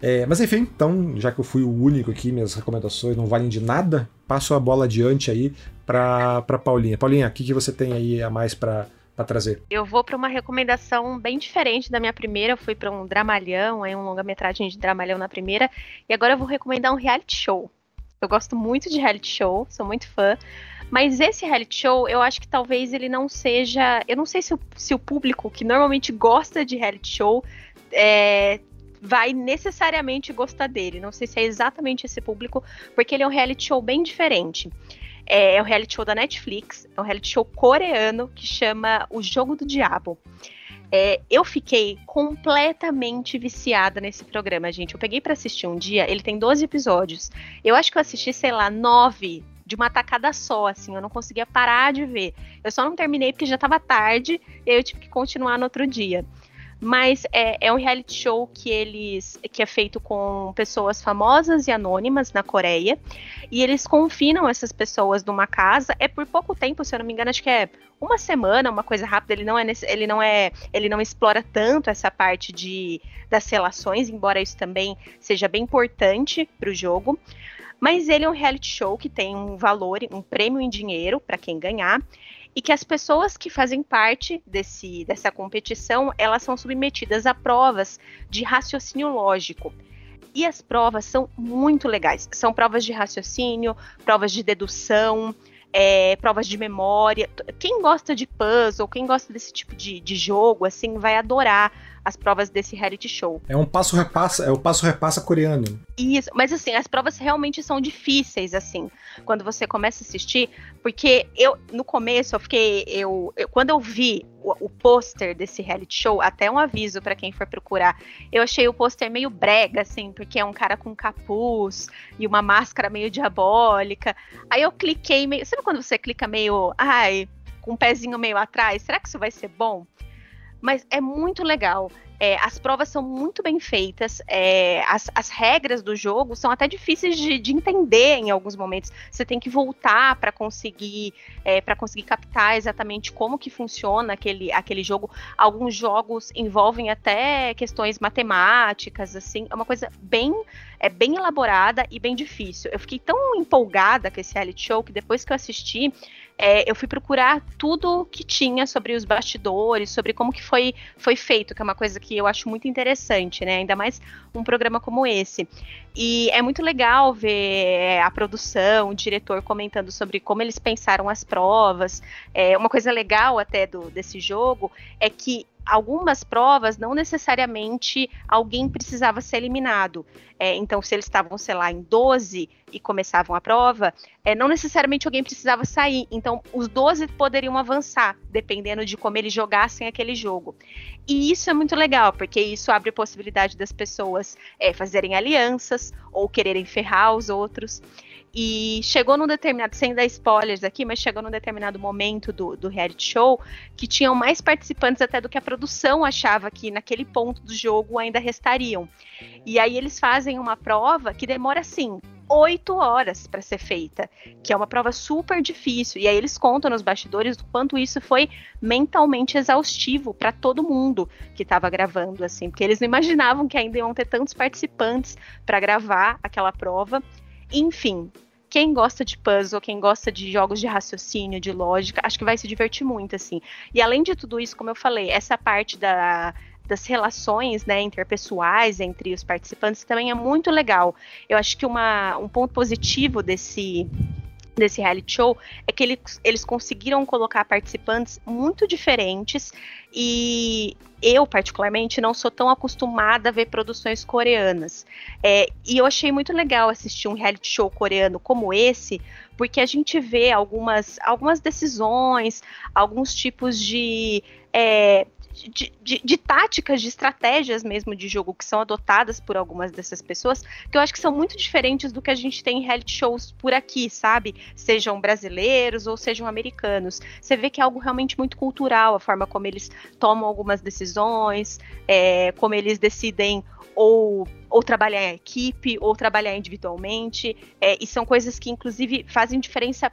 É, mas enfim, então, já que eu fui o único aqui, minhas recomendações não valem de nada, passo a bola adiante aí para Paulinha. Paulinha, o que, que você tem aí a mais para trazer? Eu vou para uma recomendação bem diferente da minha primeira. Eu fui para um dramalhão, aí um longa-metragem de dramalhão na primeira, e agora eu vou recomendar um reality show. Eu gosto muito de reality show, sou muito fã. Mas esse reality show, eu acho que talvez ele não seja. Eu não sei se o, se o público que normalmente gosta de reality show é, vai necessariamente gostar dele. Não sei se é exatamente esse público, porque ele é um reality show bem diferente. É, é um reality show da Netflix, é um reality show coreano que chama O Jogo do Diabo. É, eu fiquei completamente viciada nesse programa, gente. Eu peguei para assistir um dia, ele tem 12 episódios. Eu acho que eu assisti, sei lá, 9 de uma tacada só, assim, eu não conseguia parar de ver. Eu só não terminei porque já estava tarde e aí eu tive que continuar no outro dia. Mas é, é, um reality show que eles que é feito com pessoas famosas e anônimas na Coreia. E eles confinam essas pessoas numa casa. É por pouco tempo, se eu não me engano, acho que é uma semana, uma coisa rápida. Ele não é ele não é ele não explora tanto essa parte de das relações, embora isso também seja bem importante para o jogo. Mas ele é um reality show que tem um valor, um prêmio em dinheiro para quem ganhar e que as pessoas que fazem parte desse, dessa competição, elas são submetidas a provas de raciocínio lógico. E as provas são muito legais. São provas de raciocínio, provas de dedução, é, provas de memória. Quem gosta de puzzle, quem gosta desse tipo de, de jogo, assim, vai adorar as provas desse reality show. É um passo repassa, é o passo repassa coreano. Isso, mas assim, as provas realmente são difíceis assim, quando você começa a assistir, porque eu no começo eu fiquei eu, eu quando eu vi o, o pôster desse reality show, até um aviso para quem for procurar. Eu achei o pôster meio brega assim, porque é um cara com capuz e uma máscara meio diabólica. Aí eu cliquei meio, sabe quando você clica meio, ai, com um pezinho meio atrás, será que isso vai ser bom? Mas é muito legal. É, as provas são muito bem feitas, é, as, as, regras do jogo são até difíceis de, de entender em alguns momentos. Você tem que voltar para conseguir é, para conseguir captar exatamente como que funciona aquele, aquele jogo. Alguns jogos envolvem até questões matemáticas, assim, é uma coisa bem é bem elaborada e bem difícil. Eu fiquei tão empolgada com esse reality show que depois que eu assisti, é, eu fui procurar tudo que tinha sobre os bastidores, sobre como que foi, foi feito, que é uma coisa que eu acho muito interessante, né? Ainda mais um programa como esse. E é muito legal ver a produção, o diretor comentando sobre como eles pensaram as provas. É, uma coisa legal até do, desse jogo é que algumas provas não necessariamente alguém precisava ser eliminado. É, então, se eles estavam, sei lá, em 12 e começavam a prova, é, não necessariamente alguém precisava sair. Então, os 12 poderiam avançar, dependendo de como eles jogassem aquele jogo. E isso é muito legal, porque isso abre a possibilidade das pessoas é, fazerem alianças ou quererem ferrar os outros. E chegou num determinado, sem dar spoilers aqui, mas chegou num determinado momento do, do reality show que tinham mais participantes até do que a produção achava que naquele ponto do jogo ainda restariam. E aí eles fazem uma prova que demora assim oito horas para ser feita, que é uma prova super difícil. E aí eles contam nos bastidores o quanto isso foi mentalmente exaustivo para todo mundo que estava gravando, assim, porque eles não imaginavam que ainda iam ter tantos participantes para gravar aquela prova. Enfim, quem gosta de puzzle, quem gosta de jogos de raciocínio, de lógica, acho que vai se divertir muito, assim. E além de tudo isso, como eu falei, essa parte da, das relações né, interpessoais entre os participantes também é muito legal. Eu acho que uma, um ponto positivo desse desse reality show é que eles, eles conseguiram colocar participantes muito diferentes e eu, particularmente, não sou tão acostumada a ver produções coreanas. É, e eu achei muito legal assistir um reality show coreano como esse, porque a gente vê algumas, algumas decisões, alguns tipos de. É, de, de, de, táticas, de estratégias mesmo de jogo que são adotadas por algumas dessas pessoas, que eu acho que são muito diferentes do que a gente tem em reality shows por aqui, sabe? Sejam brasileiros ou sejam americanos. Você vê que é algo realmente muito cultural, a forma como eles tomam algumas decisões, é, como eles decidem ou, ou trabalhar em equipe, ou trabalhar individualmente, é, e são coisas que, inclusive, fazem diferença,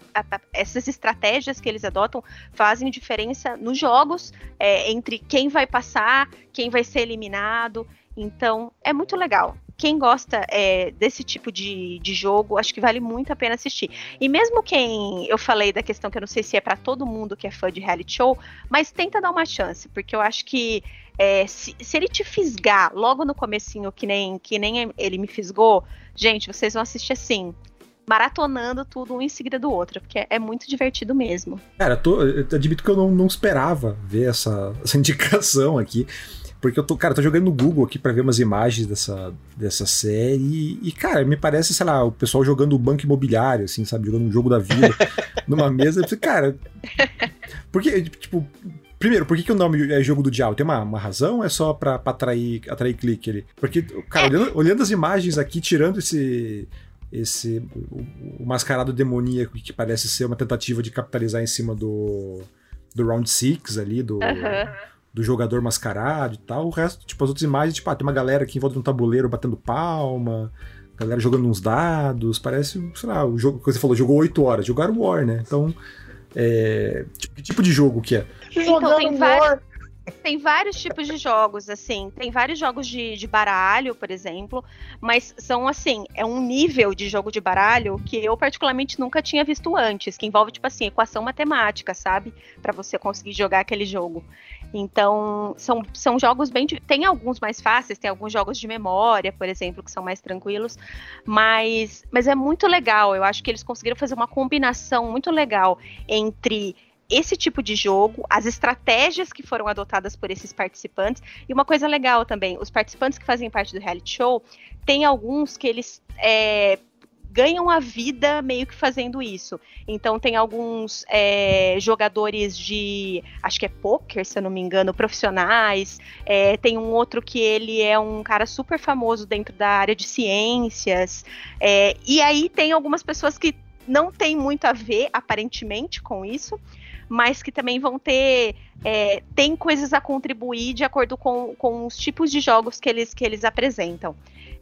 essas estratégias que eles adotam fazem diferença nos jogos, é, entre quem vai passar, quem vai ser eliminado, então é muito legal. Quem gosta é, desse tipo de, de jogo, acho que vale muito a pena assistir. E mesmo quem eu falei da questão que eu não sei se é para todo mundo que é fã de reality show, mas tenta dar uma chance, porque eu acho que é, se, se, ele te fisgar logo no comecinho, que nem, que nem ele me fisgou, gente, vocês vão assistir assim, maratonando tudo um em seguida do outro, porque é muito divertido mesmo. Cara, eu, tô, eu admito que eu não, não esperava ver essa, essa indicação aqui. Porque eu tô, cara, tô jogando no Google aqui para ver umas imagens dessa, dessa série e, cara, me parece, sei lá, o pessoal jogando o banco imobiliário, assim, sabe? Jogando um jogo da vida numa mesa. Cara, porque, tipo, Primeiro, por que, que o nome é jogo do diabo? Tem uma, uma razão ou é só pra, pra atrair, atrair clique ali? Porque, cara, olhando, olhando as imagens aqui, tirando esse. esse o, o, mascarado demoníaco que parece ser uma tentativa de capitalizar em cima do. do Round 6 ali, do. Uhum do jogador mascarado e tal. O resto, tipo, as outras imagens, tipo, ah, tem uma galera aqui em volta de um tabuleiro batendo palma, galera jogando uns dados, parece, sei lá, o jogo que você falou, jogou 8 horas, jogaram War, né? Então, é, tipo, que tipo de jogo que é? Então, tem vários, tem vários tipos de jogos, assim. Tem vários jogos de, de baralho, por exemplo, mas são, assim, é um nível de jogo de baralho que eu, particularmente, nunca tinha visto antes, que envolve, tipo assim, equação matemática, sabe? para você conseguir jogar aquele jogo. Então, são, são jogos bem. Tem alguns mais fáceis, tem alguns jogos de memória, por exemplo, que são mais tranquilos, mas, mas é muito legal. Eu acho que eles conseguiram fazer uma combinação muito legal entre esse tipo de jogo, as estratégias que foram adotadas por esses participantes. E uma coisa legal também, os participantes que fazem parte do reality show, tem alguns que eles é, ganham a vida meio que fazendo isso. Então tem alguns é, jogadores de, acho que é poker, se eu não me engano, profissionais. É, tem um outro que ele é um cara super famoso dentro da área de ciências. É, e aí tem algumas pessoas que não tem muito a ver, aparentemente, com isso mas que também vão ter é, tem coisas a contribuir de acordo com, com os tipos de jogos que eles, que eles apresentam.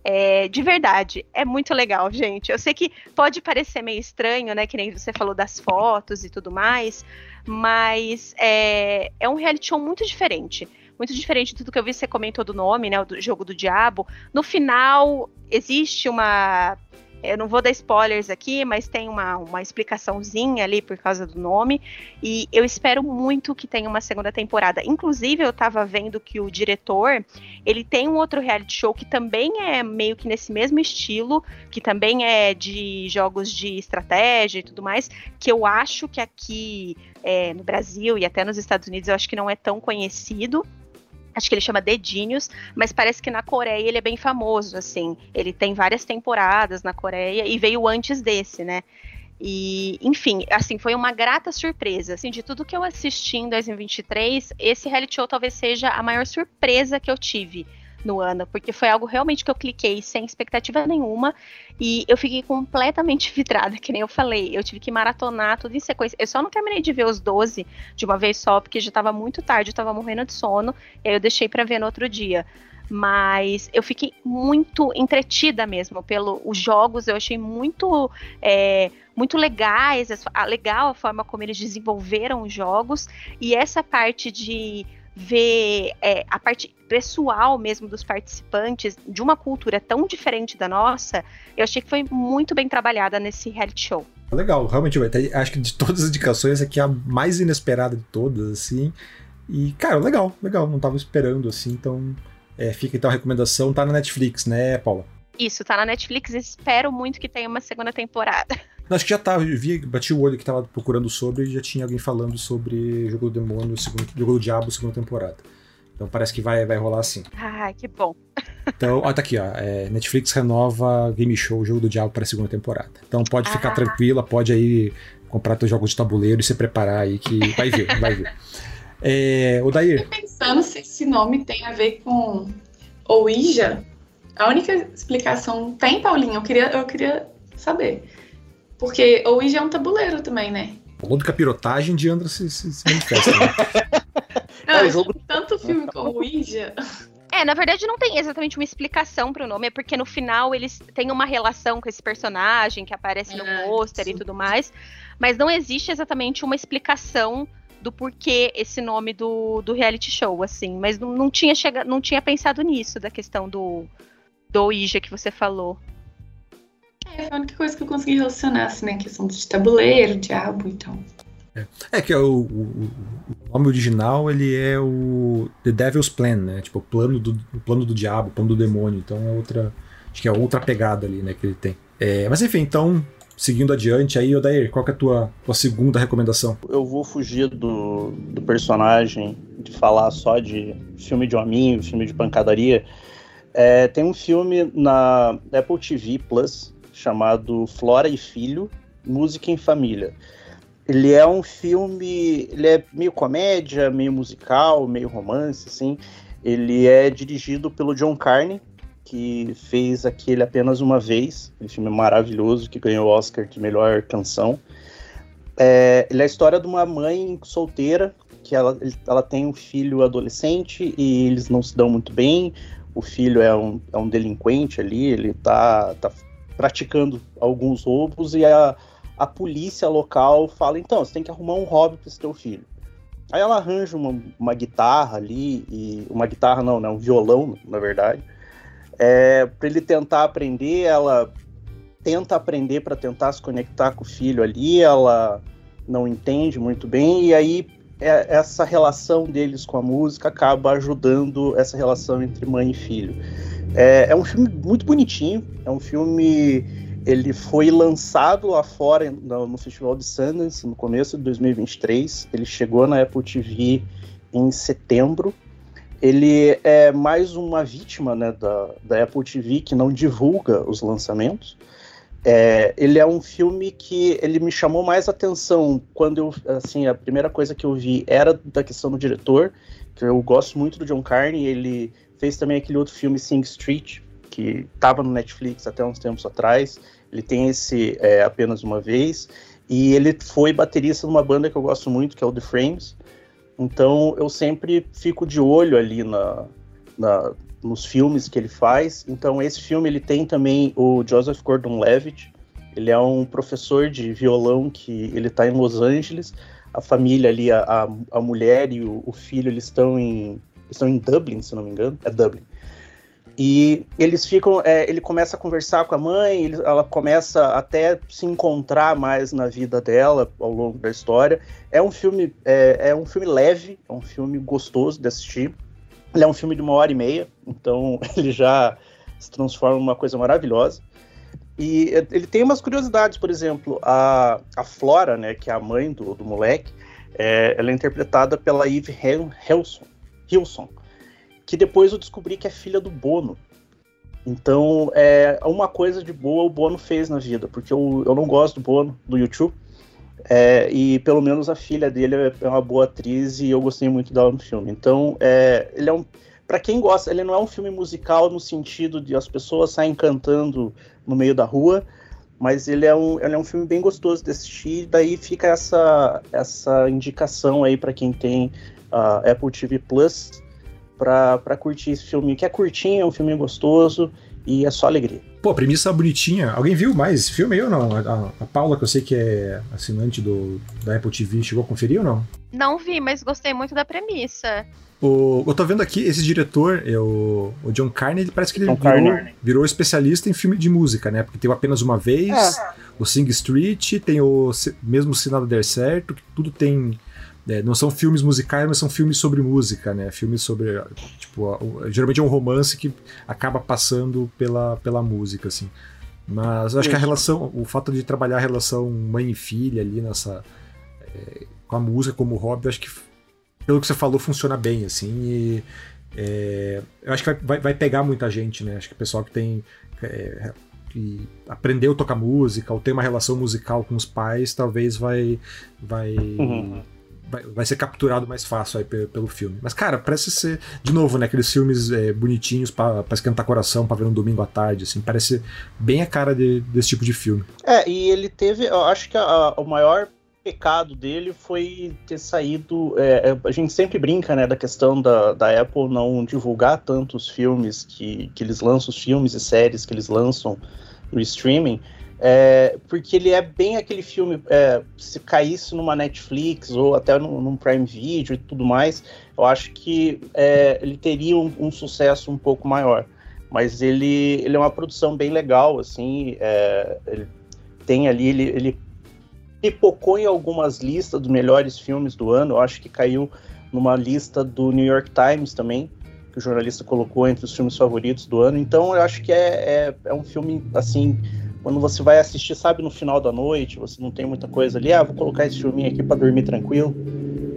É, de verdade, é muito legal, gente. Eu sei que pode parecer meio estranho, né? Que nem você falou das fotos e tudo mais, mas é, é um reality show muito diferente muito diferente de tudo que eu vi, você comentou do nome, né, do jogo do diabo. No final, existe uma eu não vou dar spoilers aqui, mas tem uma, uma explicaçãozinha ali por causa do nome. E eu espero muito que tenha uma segunda temporada. Inclusive, eu tava vendo que o diretor, ele tem um outro reality show que também é meio que nesse mesmo estilo, que também é de jogos de estratégia e tudo mais, que eu acho que aqui é, no Brasil e até nos Estados Unidos eu acho que não é tão conhecido. Acho que ele chama Dedinhos, mas parece que na Coreia ele é bem famoso, assim. Ele tem várias temporadas na Coreia e veio antes desse, né? E, enfim, assim, foi uma grata surpresa. Assim, de tudo que eu assisti em 2023, esse reality show talvez seja a maior surpresa que eu tive no ano, porque foi algo realmente que eu cliquei sem expectativa nenhuma e eu fiquei completamente vidrada, que nem eu falei. Eu tive que maratonar tudo em sequência. Eu só não terminei de ver os 12 de uma vez só, porque já estava muito tarde, eu tava morrendo de sono, e aí eu deixei para ver no outro dia. Mas eu fiquei muito entretida mesmo pelos jogos, eu achei muito. É, muito legais, legal a forma como eles desenvolveram os jogos e essa parte de ver é, a parte pessoal mesmo dos participantes de uma cultura tão diferente da nossa, eu achei que foi muito bem trabalhada nesse reality show. Legal, realmente, acho que de todas as indicações aqui é a mais inesperada de todas, assim. E, cara, legal, legal, não tava esperando, assim, então é, fica então a recomendação, tá na Netflix, né, Paula? Isso, tá na Netflix, espero muito que tenha uma segunda temporada. Acho que já tava, eu vi, bati o olho que tava procurando sobre e já tinha alguém falando sobre Jogo do Demônio, segundo, Jogo do Diabo, segunda temporada. Então parece que vai, vai rolar assim. Ah, que bom. Então, ó, tá aqui, ó. É, Netflix renova Game Show Jogo do Diabo para a segunda temporada. Então pode ficar ah. tranquila, pode aí comprar teus jogos de tabuleiro e se preparar aí que vai ver, vai ver. É, o Daí. Eu pensando se esse nome tem a ver com Ouija. A única explicação tem, Paulinho, eu queria, eu queria saber. Porque o Ouija é um tabuleiro também, né? Falou de capirotagem, de Andra se, se, se manifesta. Né? não, é, jogo... tanto filme como o Ouija. É, na verdade não tem exatamente uma explicação pro nome, é porque no final eles têm uma relação com esse personagem que aparece no ah, pôster e tudo mais, mas não existe exatamente uma explicação do porquê esse nome do, do reality show, assim, mas não, não tinha chegado, não tinha pensado nisso, da questão do, do Ija que você falou. É, a única coisa que eu consegui relacionar, assim, né? A questão de tabuleiro, diabo e tal. É, é que é o, o, o, nome original ele é o The Devil's Plan, né? Tipo, o plano do, o plano do diabo, o plano do demônio. Então é outra. Acho que é outra pegada ali, né, que ele tem. É, mas enfim, então, seguindo adiante aí, Odair, qual que é a tua, tua segunda recomendação? Eu vou fugir do, do personagem, de falar só de filme de hominho, filme de pancadaria. É, tem um filme na Apple TV Plus chamado Flora e Filho, Música em Família. Ele é um filme, ele é meio comédia, meio musical, meio romance, assim. Ele é dirigido pelo John Carney, que fez aquele apenas uma vez, aquele filme maravilhoso que ganhou o Oscar de melhor canção. É, ele é a história de uma mãe solteira que ela, ela tem um filho adolescente e eles não se dão muito bem. O filho é um, é um delinquente ali, ele tá, tá praticando alguns roubos e a, a polícia local fala: então, você tem que arrumar um hobby para esse filho. Aí ela arranja uma, uma guitarra ali, e uma guitarra não, né? Um violão, na verdade. É, para ele tentar aprender, ela tenta aprender para tentar se conectar com o filho ali, ela não entende muito bem, e aí essa relação deles com a música acaba ajudando essa relação entre mãe e filho. É, é um filme muito bonitinho, é um filme ele foi lançado lá fora no, no, Festival de Sundance no começo de 2023. Ele chegou na Apple TV em setembro. Ele é mais uma vítima né, da, da Apple TV que não divulga os lançamentos. É, ele é um filme que ele me chamou mais atenção quando eu, assim, a primeira coisa que eu vi era da questão do diretor, que eu gosto muito do John Carney, ele fez também aquele outro filme Sing Street, que estava no Netflix até uns tempos atrás. Ele tem esse é, apenas uma vez. E ele foi baterista numa banda que eu gosto muito, que é o The Frames. Então eu sempre fico de olho ali na, na, nos filmes que ele faz. Então esse filme ele tem também o Joseph Gordon-Levitt. Ele é um professor de violão que ele está em Los Angeles. A família ali, a, a mulher e o, o filho, eles estão em estão em Dublin, se não me engano. É Dublin. E eles ficam, é, ele começa a conversar com a mãe, ele, ela começa até se encontrar mais na vida dela ao longo da história. É um filme, é, é um filme leve, é um filme gostoso de assistir. Ele é um filme de uma hora e meia, então ele já se transforma numa coisa maravilhosa. E ele tem umas curiosidades, por exemplo, a, a Flora, né, que é a mãe do, do moleque, é, ela é interpretada pela Eve Hilson, Hilson que depois eu descobri que é filha do Bono. Então, é uma coisa de boa o Bono fez na vida, porque eu, eu não gosto do Bono, do YouTube, é, e pelo menos a filha dele é uma boa atriz e eu gostei muito dela no filme. Então, é, ele é um. Pra quem gosta, ele não é um filme musical no sentido de as pessoas saem cantando no meio da rua, mas ele é um, ele é um filme bem gostoso de assistir. Daí fica essa, essa indicação aí para quem tem uh, Apple TV Plus pra, curtir esse filme, que é curtinho, é um filme gostoso e é só alegria. Pô, premissa bonitinha. Alguém viu mais esse filme aí ou não? A, a, Paula, que eu sei que é assinante do, da Apple TV, chegou a conferir ou não? Não vi, mas gostei muito da premissa. O, eu tô vendo aqui, esse diretor, é o, o John Carney, ele parece que ele virou, virou, especialista em filme de música, né? Porque tem apenas uma vez, é. o Sing Street, tem o mesmo Se Nada Der Certo, que tudo tem é, não são filmes musicais, mas são filmes sobre música, né? Filmes sobre. Tipo, geralmente é um romance que acaba passando pela, pela música, assim. Mas acho que a relação, o fato de trabalhar a relação mãe e filha ali nessa. É, com a música como hobby, acho que, pelo que você falou, funciona bem, assim. E, é, eu acho que vai, vai, pegar muita gente, né? Acho que o pessoal que tem. É, que aprendeu a tocar música ou tem uma relação musical com os pais, talvez vai. vai uhum vai, vai ser capturado mais fácil aí pelo, filme. Mas, cara, parece ser, de novo, né, aqueles filmes é, bonitinhos para esquentar coração, para ver um domingo à tarde, assim, parece bem a cara de, desse tipo de filme. É, e ele teve, eu acho que a, a, o maior pecado dele foi ter saído. É, é, a gente sempre brinca, né, da questão da, da Apple não divulgar tantos filmes que, que eles lançam, os filmes e séries que eles lançam no streaming. É, porque ele é bem aquele filme, é, se caísse numa Netflix ou até num, num, Prime Video e tudo mais, eu acho que é, ele teria um, um, sucesso um pouco maior. mas ele, ele é uma produção bem legal, assim, é, ele tem ali, ele, ele pipocou em algumas listas dos melhores filmes do ano, eu acho que caiu numa lista do New York Times também, que o jornalista colocou entre os filmes favoritos do ano, então eu acho que é, é, é um filme, assim, quando você vai assistir, sabe, no final da noite, você não tem muita coisa ali, ah, vou colocar esse filminho aqui para dormir tranquilo,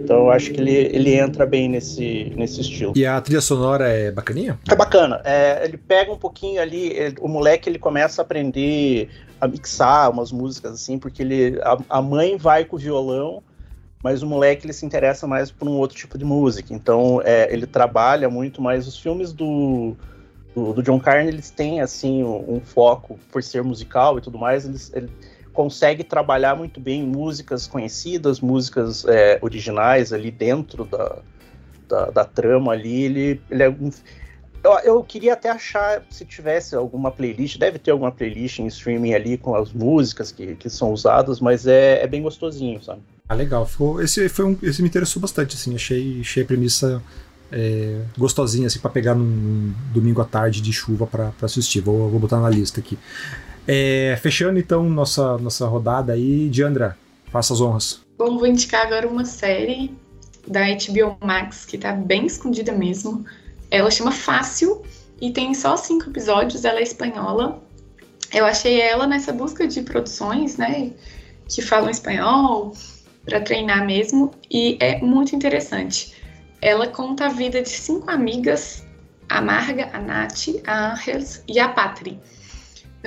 então eu acho que ele, ele entra bem nesse, nesse estilo. E a trilha sonora é bacaninha? É bacana. É, ele pega um pouquinho ali, ele, o moleque ele começa a aprender a mixar umas músicas assim, porque ele a, a, mãe vai com o violão, mas o moleque ele se interessa mais por um outro tipo de música. Então é, ele trabalha muito mais os filmes do, do, do John Carney, eles têm assim um, foco por ser musical e tudo mais, eles, ele, consegue trabalhar muito bem músicas conhecidas, músicas é, originais ali dentro da, da, da, trama ali. Ele, ele é um, eu, eu, queria até achar se tivesse alguma playlist, deve ter alguma playlist em streaming ali com as músicas que, que são usadas, mas é, é bem gostosinho, sabe? Ah, legal. Ficou, esse, foi um, esse me interessou bastante, assim, achei, achei a premissa é, gostosinha, assim, para pegar num domingo à tarde de chuva para assistir. Vou, vou botar na lista aqui. É, fechando então nossa, nossa rodada aí, Diandra, faça as honras. Bom, vou indicar agora uma série da HBO Max que tá bem escondida mesmo. Ela chama Fácil e tem só cinco episódios, ela é espanhola. Eu achei ela nessa busca de produções, né, que falam espanhol, para treinar mesmo, e é muito interessante. Ela conta a vida de cinco amigas, a Marga, a Nath, a Angels e a Patri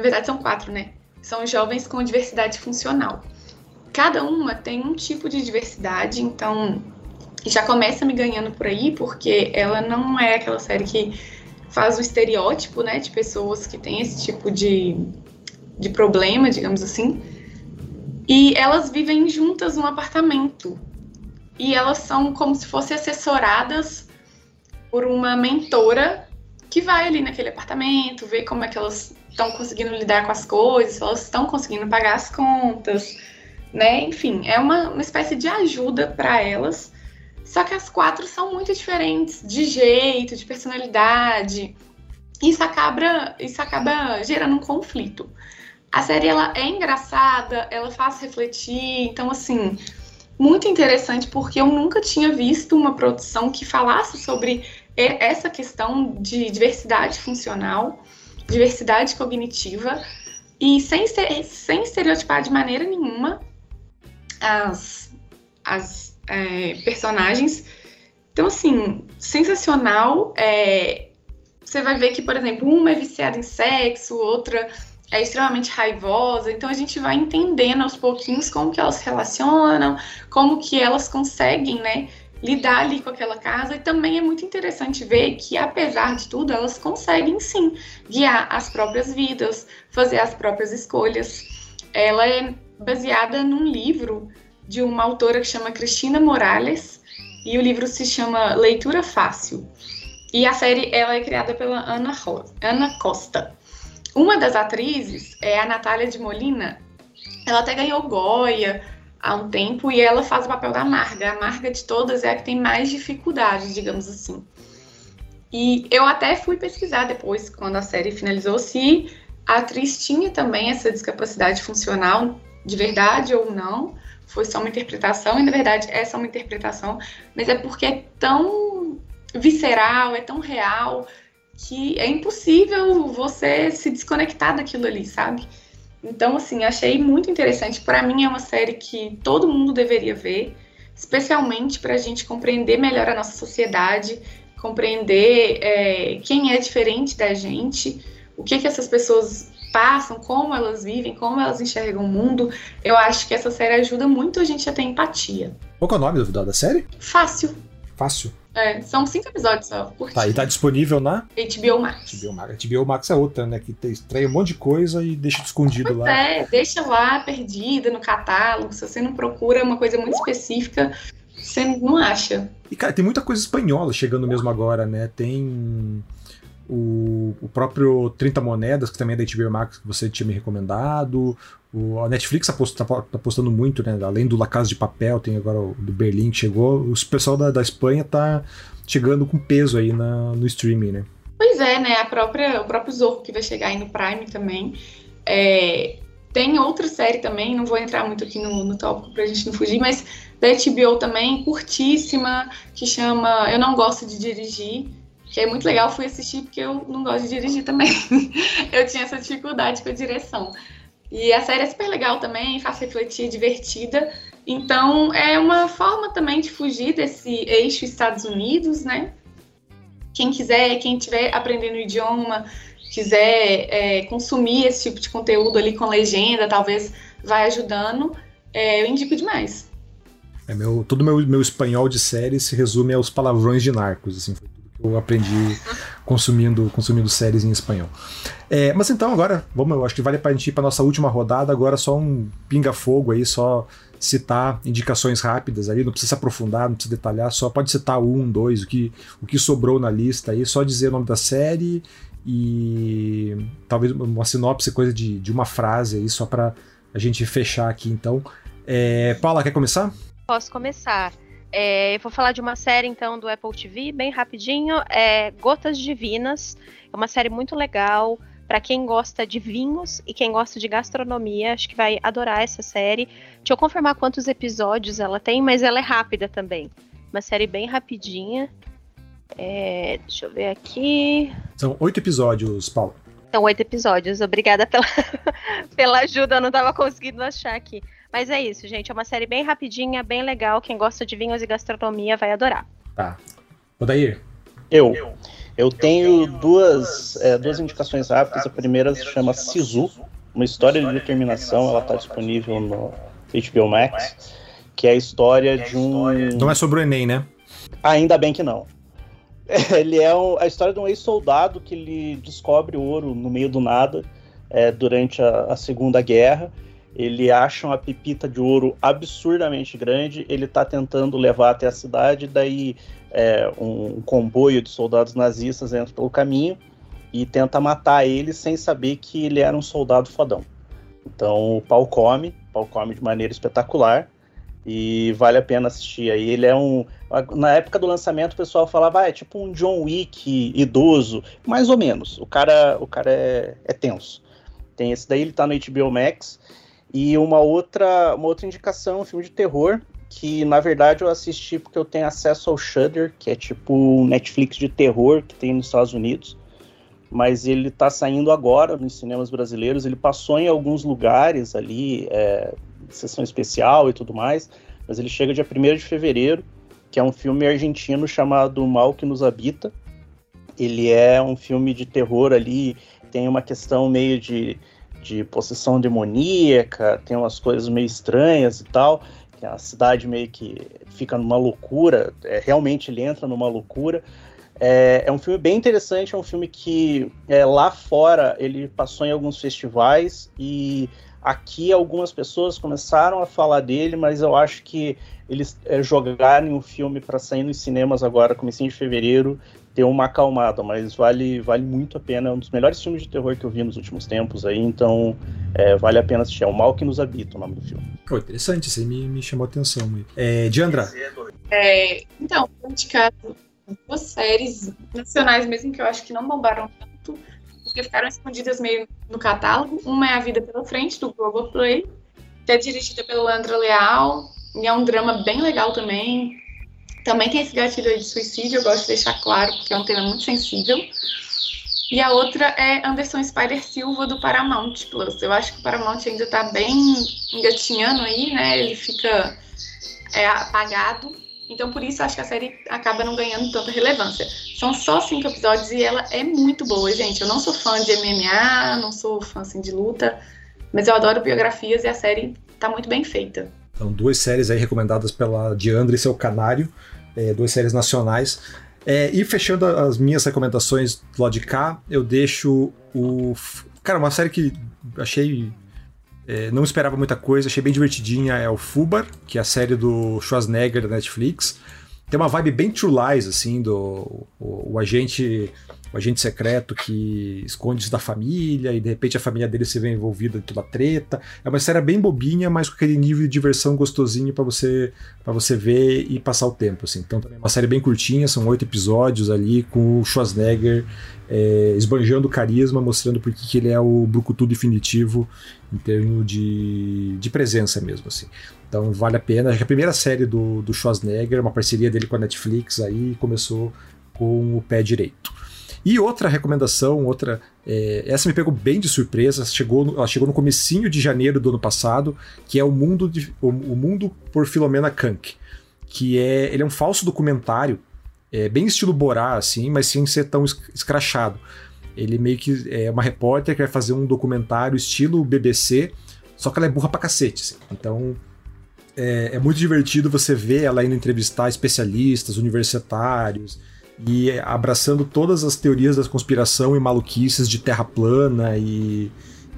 na verdade, são quatro, né? São jovens com diversidade funcional. Cada uma tem um tipo de diversidade, então já começa me ganhando por aí, porque ela não é aquela série que faz o estereótipo, né, de pessoas que têm esse tipo de, de problema, digamos assim. E elas vivem juntas num apartamento. E elas são como se fossem assessoradas por uma mentora que vai ali naquele apartamento, ver como é que elas estão conseguindo lidar com as coisas, se elas estão conseguindo pagar as contas, né? Enfim, é uma, uma espécie de ajuda para elas. Só que as quatro são muito diferentes de jeito, de personalidade. Isso acaba, isso acaba gerando um conflito. A série ela é engraçada, ela faz refletir, então assim, muito interessante porque eu nunca tinha visto uma produção que falasse sobre essa questão de diversidade funcional diversidade cognitiva e sem, ser, sem estereotipar de maneira nenhuma as, as é, personagens. Então, assim, sensacional. É, você vai ver que, por exemplo, uma é viciada em sexo, outra é extremamente raivosa. Então, a gente vai entendendo aos pouquinhos como que elas se relacionam, como que elas conseguem, né, lidar ali com aquela casa. E também é muito interessante ver que, apesar de tudo, elas conseguem sim guiar as próprias vidas, fazer as próprias escolhas. Ela é baseada num livro de uma autora que chama Cristina Morales e o livro se chama Leitura Fácil. E a série ela é criada pela Ana, Ana Costa. Uma das atrizes é a Natália de Molina. Ela até ganhou Goya, há um tempo e ela faz o papel da Marga. A Marga de todas é a que tem mais dificuldade, digamos assim. E eu até fui pesquisar depois, quando a série finalizou, se a atriz tinha também essa discapacidade funcional de verdade ou não. Foi só uma interpretação, e na verdade é só uma interpretação, mas é porque é tão visceral, é tão real, que é impossível você se desconectar daquilo ali, sabe? Então, assim, achei muito interessante. Para mim, é uma série que todo mundo deveria ver, especialmente para a gente compreender melhor a nossa sociedade, compreender é, quem é diferente da gente, o que, que essas pessoas passam, como elas vivem, como elas enxergam o mundo. Eu acho que essa série ajuda muito a gente a ter empatia. Qual é o nome da série? Fácil. Fácil. É, são cinco episódios só. Tá, e tá disponível na? HBO Max. HBO Max. HBO Max é outra, né? Que estreia um monte de coisa e deixa escondido pois lá. É, deixa lá perdida no catálogo. Se você não procura uma coisa muito específica, você não acha. E, cara, tem muita coisa espanhola chegando mesmo agora, né? Tem o, o próprio 30 Moedas, que também é da HBO Max, que você tinha me recomendado. O, a Netflix está tá, tá postando muito, né? Além do La Casa de Papel, tem agora o do Berlim que chegou. O pessoal da, da Espanha tá chegando com peso aí na, no streaming, né? Pois é, né? A própria, o próprio Zorro que vai chegar aí no Prime também. É, tem outra série também, não vou entrar muito aqui no, no tópico pra gente não fugir, mas da HBO também, curtíssima, que chama Eu Não Gosto de Dirigir, que é muito legal, fui assistir porque eu não gosto de dirigir também. eu tinha essa dificuldade com a direção. E a série é super legal também, faz refletir, divertida. Então, é uma forma também de fugir desse eixo Estados Unidos, né? Quem quiser, quem estiver aprendendo o idioma, quiser é, consumir esse tipo de conteúdo ali com legenda, talvez vai ajudando, é, eu indico demais. É meu, todo meu, meu espanhol de série se resume aos palavrões de narcos, assim, foi que eu aprendi consumindo, consumindo séries em espanhol. É, mas então agora, vamos, eu acho que vale para a gente ir para nossa última rodada, agora só um pinga-fogo aí, só citar indicações rápidas ali, não precisa se aprofundar, não precisa detalhar, só pode citar um, dois, o que, o que sobrou na lista aí, só dizer o nome da série e talvez uma sinopse, coisa de, de uma frase aí, só para a gente fechar aqui então. É, Paula, quer começar? Posso começar. É, eu vou falar de uma série então do Apple TV, bem rapidinho. É Gotas Divinas. É uma série muito legal para quem gosta de vinhos e quem gosta de gastronomia. Acho que vai adorar essa série. Deixa eu confirmar quantos episódios ela tem, mas ela é rápida também. Uma série bem rapidinha. É, deixa eu ver aqui. São oito episódios, Paulo. São oito episódios. Obrigada pela, pela ajuda, eu não estava conseguindo achar aqui. Mas é isso, gente. É uma série bem rapidinha, bem legal. Quem gosta de vinhos e gastronomia vai adorar. Tá. Odair. Eu. Eu tenho duas, é, duas indicações rápidas. A primeira se chama Sisu, uma história de determinação. Ela está disponível no HBO Max, que é a história de um. Não é sobre o Enem, né? Ainda bem que não. Ele é um, a história de um ex-soldado que ele descobre ouro no meio do nada é, durante a, a, Segunda Guerra. Ele acha uma pepita de ouro absurdamente grande. Ele está tentando levar até a cidade. Daí é, um, um, comboio de soldados nazistas entra pelo caminho e tenta matar ele sem saber que ele era um soldado fodão. Então o pau come, o pau come de maneira espetacular e vale a pena assistir. Aí ele é um. Na época do lançamento, o pessoal falava, ah, é tipo um John Wick idoso, mais ou menos. O cara, o cara é, é tenso. Tem esse daí, ele tá no HBO Max. E uma outra, uma outra indicação, um filme de terror, que na verdade eu assisti porque eu tenho acesso ao Shudder, que é tipo um Netflix de terror que tem nos Estados Unidos. Mas ele tá saindo agora nos cinemas brasileiros. Ele passou em alguns lugares ali, é, sessão especial e tudo mais, mas ele chega dia 1 de fevereiro, que é um filme argentino chamado Mal que nos habita. Ele é um filme de terror ali, tem uma questão meio de, de possessão demoníaca, tem umas coisas meio estranhas e tal, a cidade meio que fica numa loucura, é, realmente ele entra numa loucura. É, é, um filme bem interessante, é um filme que é, lá fora ele passou em alguns festivais e Aqui algumas pessoas começaram a falar dele, mas eu acho que eles é, jogarem o filme para sair nos cinemas agora, comecinho de fevereiro, deu uma acalmada, mas vale, vale muito a pena. É um dos melhores filmes de terror que eu vi nos últimos tempos aí, então é, vale a pena assistir. É o Mal que nos habita o nome do filme. Oh, interessante, isso aí me, me chamou a atenção. É, Diandra? É, então, vou indicar duas séries nacionais mesmo que eu acho que não bombaram tanto porque ficaram escondidas meio no catálogo. Uma é A Vida Pela Frente, do Globoplay, que é dirigida pelo Leandro Leal, e é um drama bem legal também. Também tem esse gatilho de suicídio, eu gosto de deixar claro, porque é um tema muito sensível. E a outra é Anderson Spider Silva, do Paramount Plus. Eu acho que o Paramount ainda tá bem engatinhando aí, né? Ele fica é, apagado então, por isso, acho que a série acaba não ganhando tanta relevância. São só cinco episódios e ela é muito boa, gente. Eu não sou fã de MMA, não sou fã assim, de luta, mas eu adoro biografias e a série tá muito bem feita. Então, duas séries aí recomendadas pela Diandra e seu canário, é, duas séries nacionais. É, e fechando as minhas recomendações do lado de cá, eu deixo o. Cara, uma série que achei é, não esperava muita coisa, achei bem divertidinha. É o Fubar, que é a série do Schwarzenegger da Netflix. Tem uma vibe bem True Lies, assim, do o, o agente o agente secreto que esconde isso da família e de repente a família dele se vê envolvida em toda a treta. É uma série bem bobinha, mas com aquele nível de diversão gostosinho para você para você ver e passar o tempo. Assim. Então também é uma série bem curtinha, são oito episódios ali com o Schwarzenegger é, esbanjando carisma, mostrando porque que ele é o Brucutu definitivo em termos de, de presença mesmo. assim. Então vale a pena. Acho que a primeira série do, do Schwarzenegger, uma parceria dele com a Netflix aí, começou com o pé direito. E outra recomendação, outra. É, essa me pegou bem de surpresa. Chegou no, ela chegou no comecinho de janeiro do ano passado, que é o Mundo, de, o, o Mundo por Filomena Kank. Que é. Ele é um falso documentário, é, bem estilo Borá, assim, mas sem ser tão escrachado. Ele meio que é uma repórter que vai fazer um documentário estilo BBC, só que ela é burra pra cacete. Assim. Então é, é, muito divertido você ver ela indo entrevistar especialistas, universitários, e abraçando todas as teorias da conspiração e maluquices de terra plana e,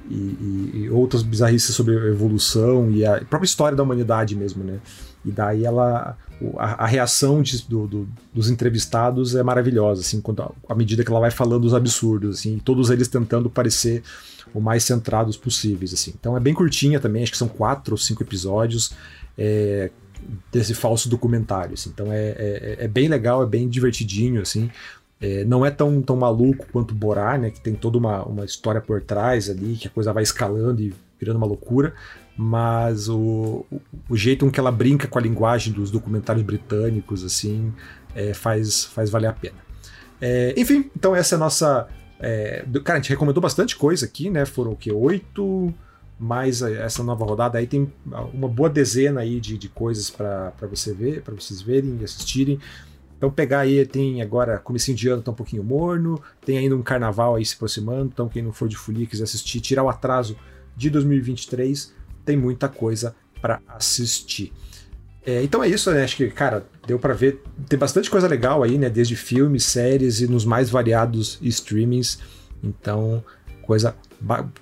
e, e outras bizarrices sobre a evolução e a própria história da humanidade mesmo, né? E daí ela. A, a reação de, do, do, dos entrevistados é maravilhosa, assim, quando, à medida que ela vai falando os absurdos, assim, todos eles tentando parecer o mais centrados possíveis, assim. Então é bem curtinha também, acho que são quatro ou cinco episódios é, desse falso documentário. Assim. Então é, é, é, bem legal, é bem divertidinho, assim. É, não é tão, tão maluco quanto Borá, né? Que tem toda uma, uma história por trás ali, que a coisa vai escalando e virando uma loucura. Mas o, o, jeito com que ela brinca com a linguagem dos documentários britânicos, assim, é, faz, faz valer a pena. É, enfim, então essa é a nossa. É, cara, a gente recomendou bastante coisa aqui, né? Foram o que? Oito mais essa nova rodada aí tem uma boa dezena aí de, de coisas para você ver, para vocês verem e assistirem. Então pegar aí, tem agora comecinho de ano tá um pouquinho morno, tem ainda um carnaval aí se aproximando, então quem não for de folia quiser assistir, tirar o atraso de 2023, tem muita coisa para assistir. É, então é isso, né? Acho que, cara, deu para ver, tem bastante coisa legal aí, né? Desde filmes, séries e nos mais variados streamings. Então, coisa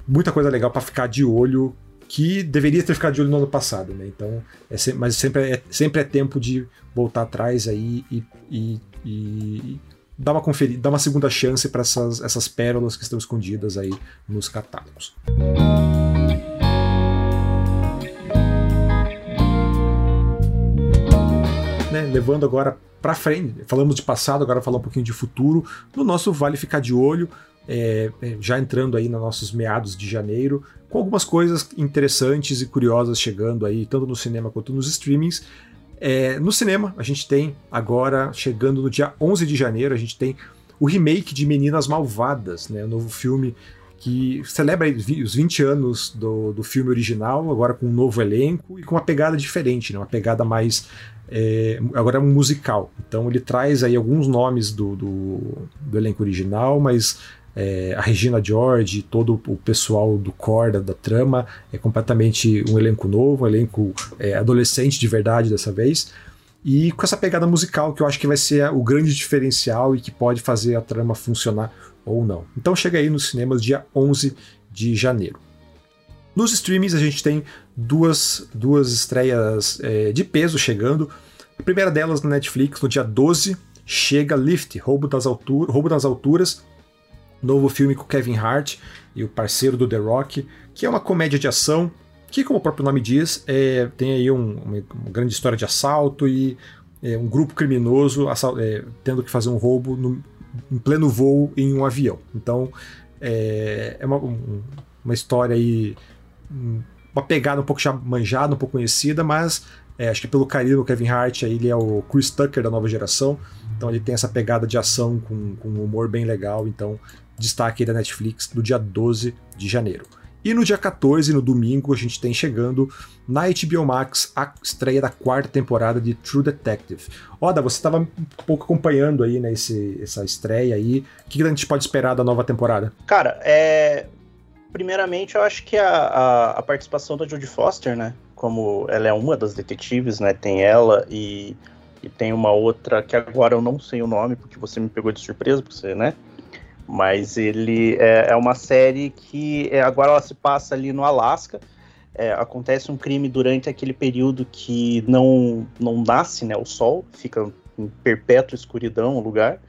muita coisa legal para ficar de olho que deveria ter ficado de olho no ano passado, né? Então, é mas sempre é, sempre é tempo de voltar atrás aí e, e, e dar uma conferida, dar uma segunda chance para essas, essas pérolas que estão escondidas aí nos catálogos. Né, levando agora para frente, falamos de passado, agora falar um pouquinho de futuro. No nosso Vale Ficar de Olho, é, é, já entrando aí nos nossos meados de janeiro, com algumas coisas interessantes e curiosas chegando aí, tanto no cinema quanto nos streamings. É, no cinema, a gente tem agora, chegando no dia 11 de janeiro, a gente tem o remake de Meninas Malvadas, né, o novo filme que celebra os 20 anos do, do filme original, agora com um novo elenco e com uma pegada diferente, né, uma pegada mais. É, agora é um musical. Então ele traz aí alguns nomes do, do, do elenco original, mas é, a Regina George, todo o pessoal do core da, da, trama, é completamente um elenco novo, um elenco é, adolescente de verdade dessa vez, e com essa pegada musical que eu acho que vai ser o grande diferencial e que pode fazer a trama funcionar ou não. Então chega aí nos cinemas dia 11 de janeiro. Nos streamings a gente tem duas, duas estreias é, de peso chegando. A primeira delas na Netflix, no dia 12, chega Lift, Roubo das, Altura, Roubo das Alturas, novo filme com Kevin Hart e o parceiro do The Rock, que é uma comédia de ação que, como o próprio nome diz, é, tem aí um, uma, grande história de assalto e é, um grupo criminoso é, tendo que fazer um roubo no, em pleno voo em um avião. Então é, é uma, um, uma história aí, uma pegada um pouco já manjada, um pouco conhecida, mas é, acho que pelo carinho do Kevin Hart, ele é o Chris Tucker da nova geração, então ele tem essa pegada de ação com, com um humor bem legal, então destaque da Netflix no dia 12 de janeiro. E no dia 14, no domingo, a gente tem chegando na HBO Max a estreia da quarta temporada de True Detective. Oda, você estava um pouco acompanhando aí, né, essa estreia aí. O que a gente pode esperar da nova temporada? Cara, é... Primeiramente, eu acho que a, a, a participação da Jodie Foster, né, como ela é uma das detetives, né, tem ela e, e tem uma outra que agora eu não sei o nome, porque você me pegou de surpresa, porque você, né, mas ele é, é uma série que é, agora ela se passa ali no Alasca. É, acontece um crime durante aquele período que não, não nasce né, o sol, fica em perpétua escuridão o lugar.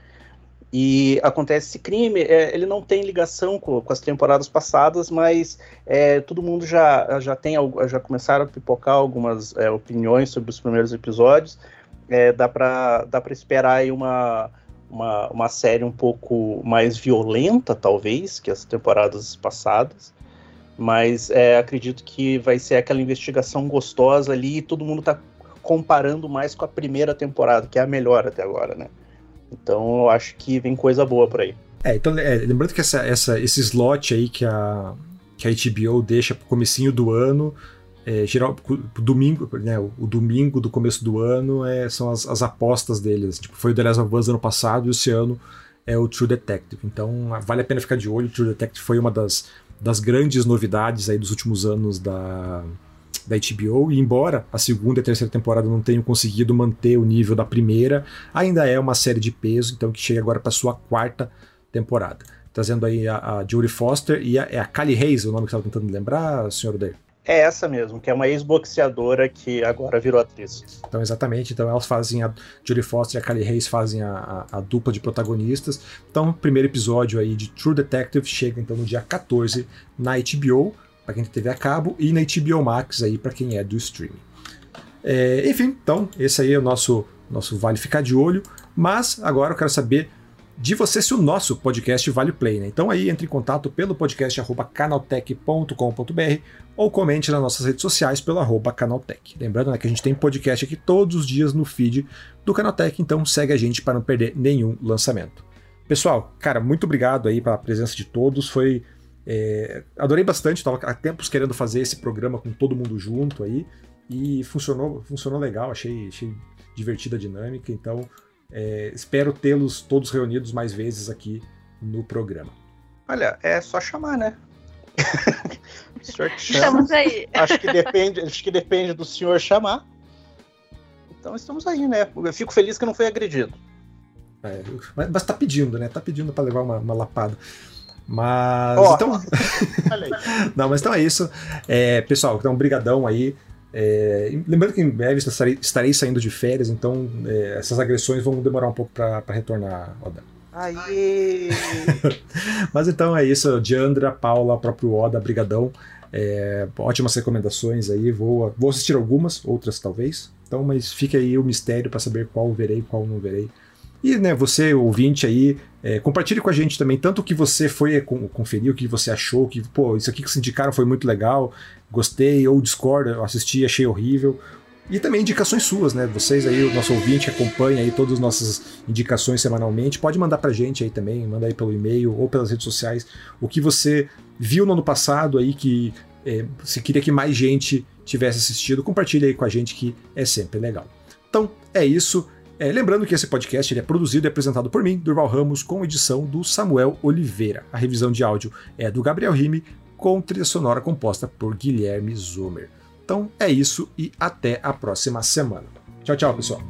e acontece esse crime. É, ele não tem ligação com, com as temporadas passadas, mas é, todo mundo já, já tem já começaram a pipocar algumas é, opiniões sobre os primeiros episódios. É, dá para dá esperar aí uma, uma, uma série um pouco mais violenta, talvez, que as temporadas passadas. Mas é, acredito que vai ser aquela investigação gostosa ali e todo mundo está comparando mais com a primeira temporada, que é a melhor até agora, né? Então eu acho que vem coisa boa por aí. É, então é, lembrando que essa, essa, esse slot aí que a, que a HBO deixa pro comecinho do ano, é, geral, domingo, né, o, o, domingo do começo do ano é, são as, as apostas deles. Tipo, foi o The Last of Us ano passado e esse ano é o True Detective. Então vale a pena ficar de olho. O True Detective foi uma das, das grandes novidades aí dos últimos anos da, da HBO, e embora a segunda e terceira temporada não tenham conseguido manter o nível da primeira, ainda é uma série de peso, então que chega agora para sua quarta temporada. Trazendo aí a, a Jodie Foster e a, é a Callie Hayes, o nome que estava tentando lembrar, senhor Odeio? É essa mesmo, que é uma ex-boxeadora que agora virou atriz. Então, exatamente. Então, elas fazem a Julie Foster e a Callie Hayes fazem a, a, a, dupla de protagonistas. Então, primeiro episódio aí de True Detective chega então no dia 14 na HBO para quem TV a cabo, e na HBO Max aí para quem é do streaming. É, enfim, então, esse aí é o nosso, nosso Vale Ficar de Olho, mas agora eu quero saber de você se o nosso podcast vale play, né? Então aí entre em contato pelo podcast canaltech.com.br ou comente nas nossas redes sociais pelo arroba canaltech. Lembrando né, que a gente tem podcast aqui todos os dias no feed do Canaltech, então segue a gente para não perder nenhum lançamento. Pessoal, cara, muito obrigado aí pela presença de todos, foi é, adorei bastante, estava há tempos querendo fazer esse programa com todo mundo junto aí e funcionou, funcionou legal, achei, achei divertida a dinâmica, então é, espero tê-los todos reunidos mais vezes aqui no programa. Olha, é só chamar, né? o senhor chama. Estamos aí. Acho que depende, acho que depende do senhor chamar. Então estamos aí, né? Eu fico feliz que não foi agredido. É, mas, mas tá pedindo, né? Tá pedindo para levar uma, uma lapada. Mas oh, então. Não, mas então é isso. É, pessoal, então, brigadão aí. É, lembrando que em breve estarei, estarei saindo de férias, então é, essas agressões vão demorar um pouco para retornar, Oda. Aê! mas então é isso, Diandra, Paula, próprio Oda, brigadão. É, ótimas recomendações aí. Vou, vou assistir algumas, outras talvez. Então, mas fica aí o mistério para saber qual verei qual não verei. E né, você, ouvinte aí, é, compartilhe com a gente também tanto o que você foi conferir, o que você achou, que, pô, isso aqui que se indicaram foi muito legal, gostei, ou discorda, assisti, achei horrível. E também indicações suas, né? Vocês aí, o nosso ouvinte acompanha aí todas as nossas indicações semanalmente. Pode mandar pra gente aí também, manda aí pelo e-mail ou pelas redes sociais o que você viu no ano passado aí que é, se queria que mais gente tivesse assistido. Compartilha aí com a gente que é sempre legal. Então, é isso. É, lembrando que esse podcast é produzido e apresentado por mim, Durval Ramos, com edição do Samuel Oliveira. A revisão de áudio é do Gabriel Rime, com trilha sonora composta por Guilherme Zumer. Então é isso e até a próxima semana. Tchau, tchau, pessoal.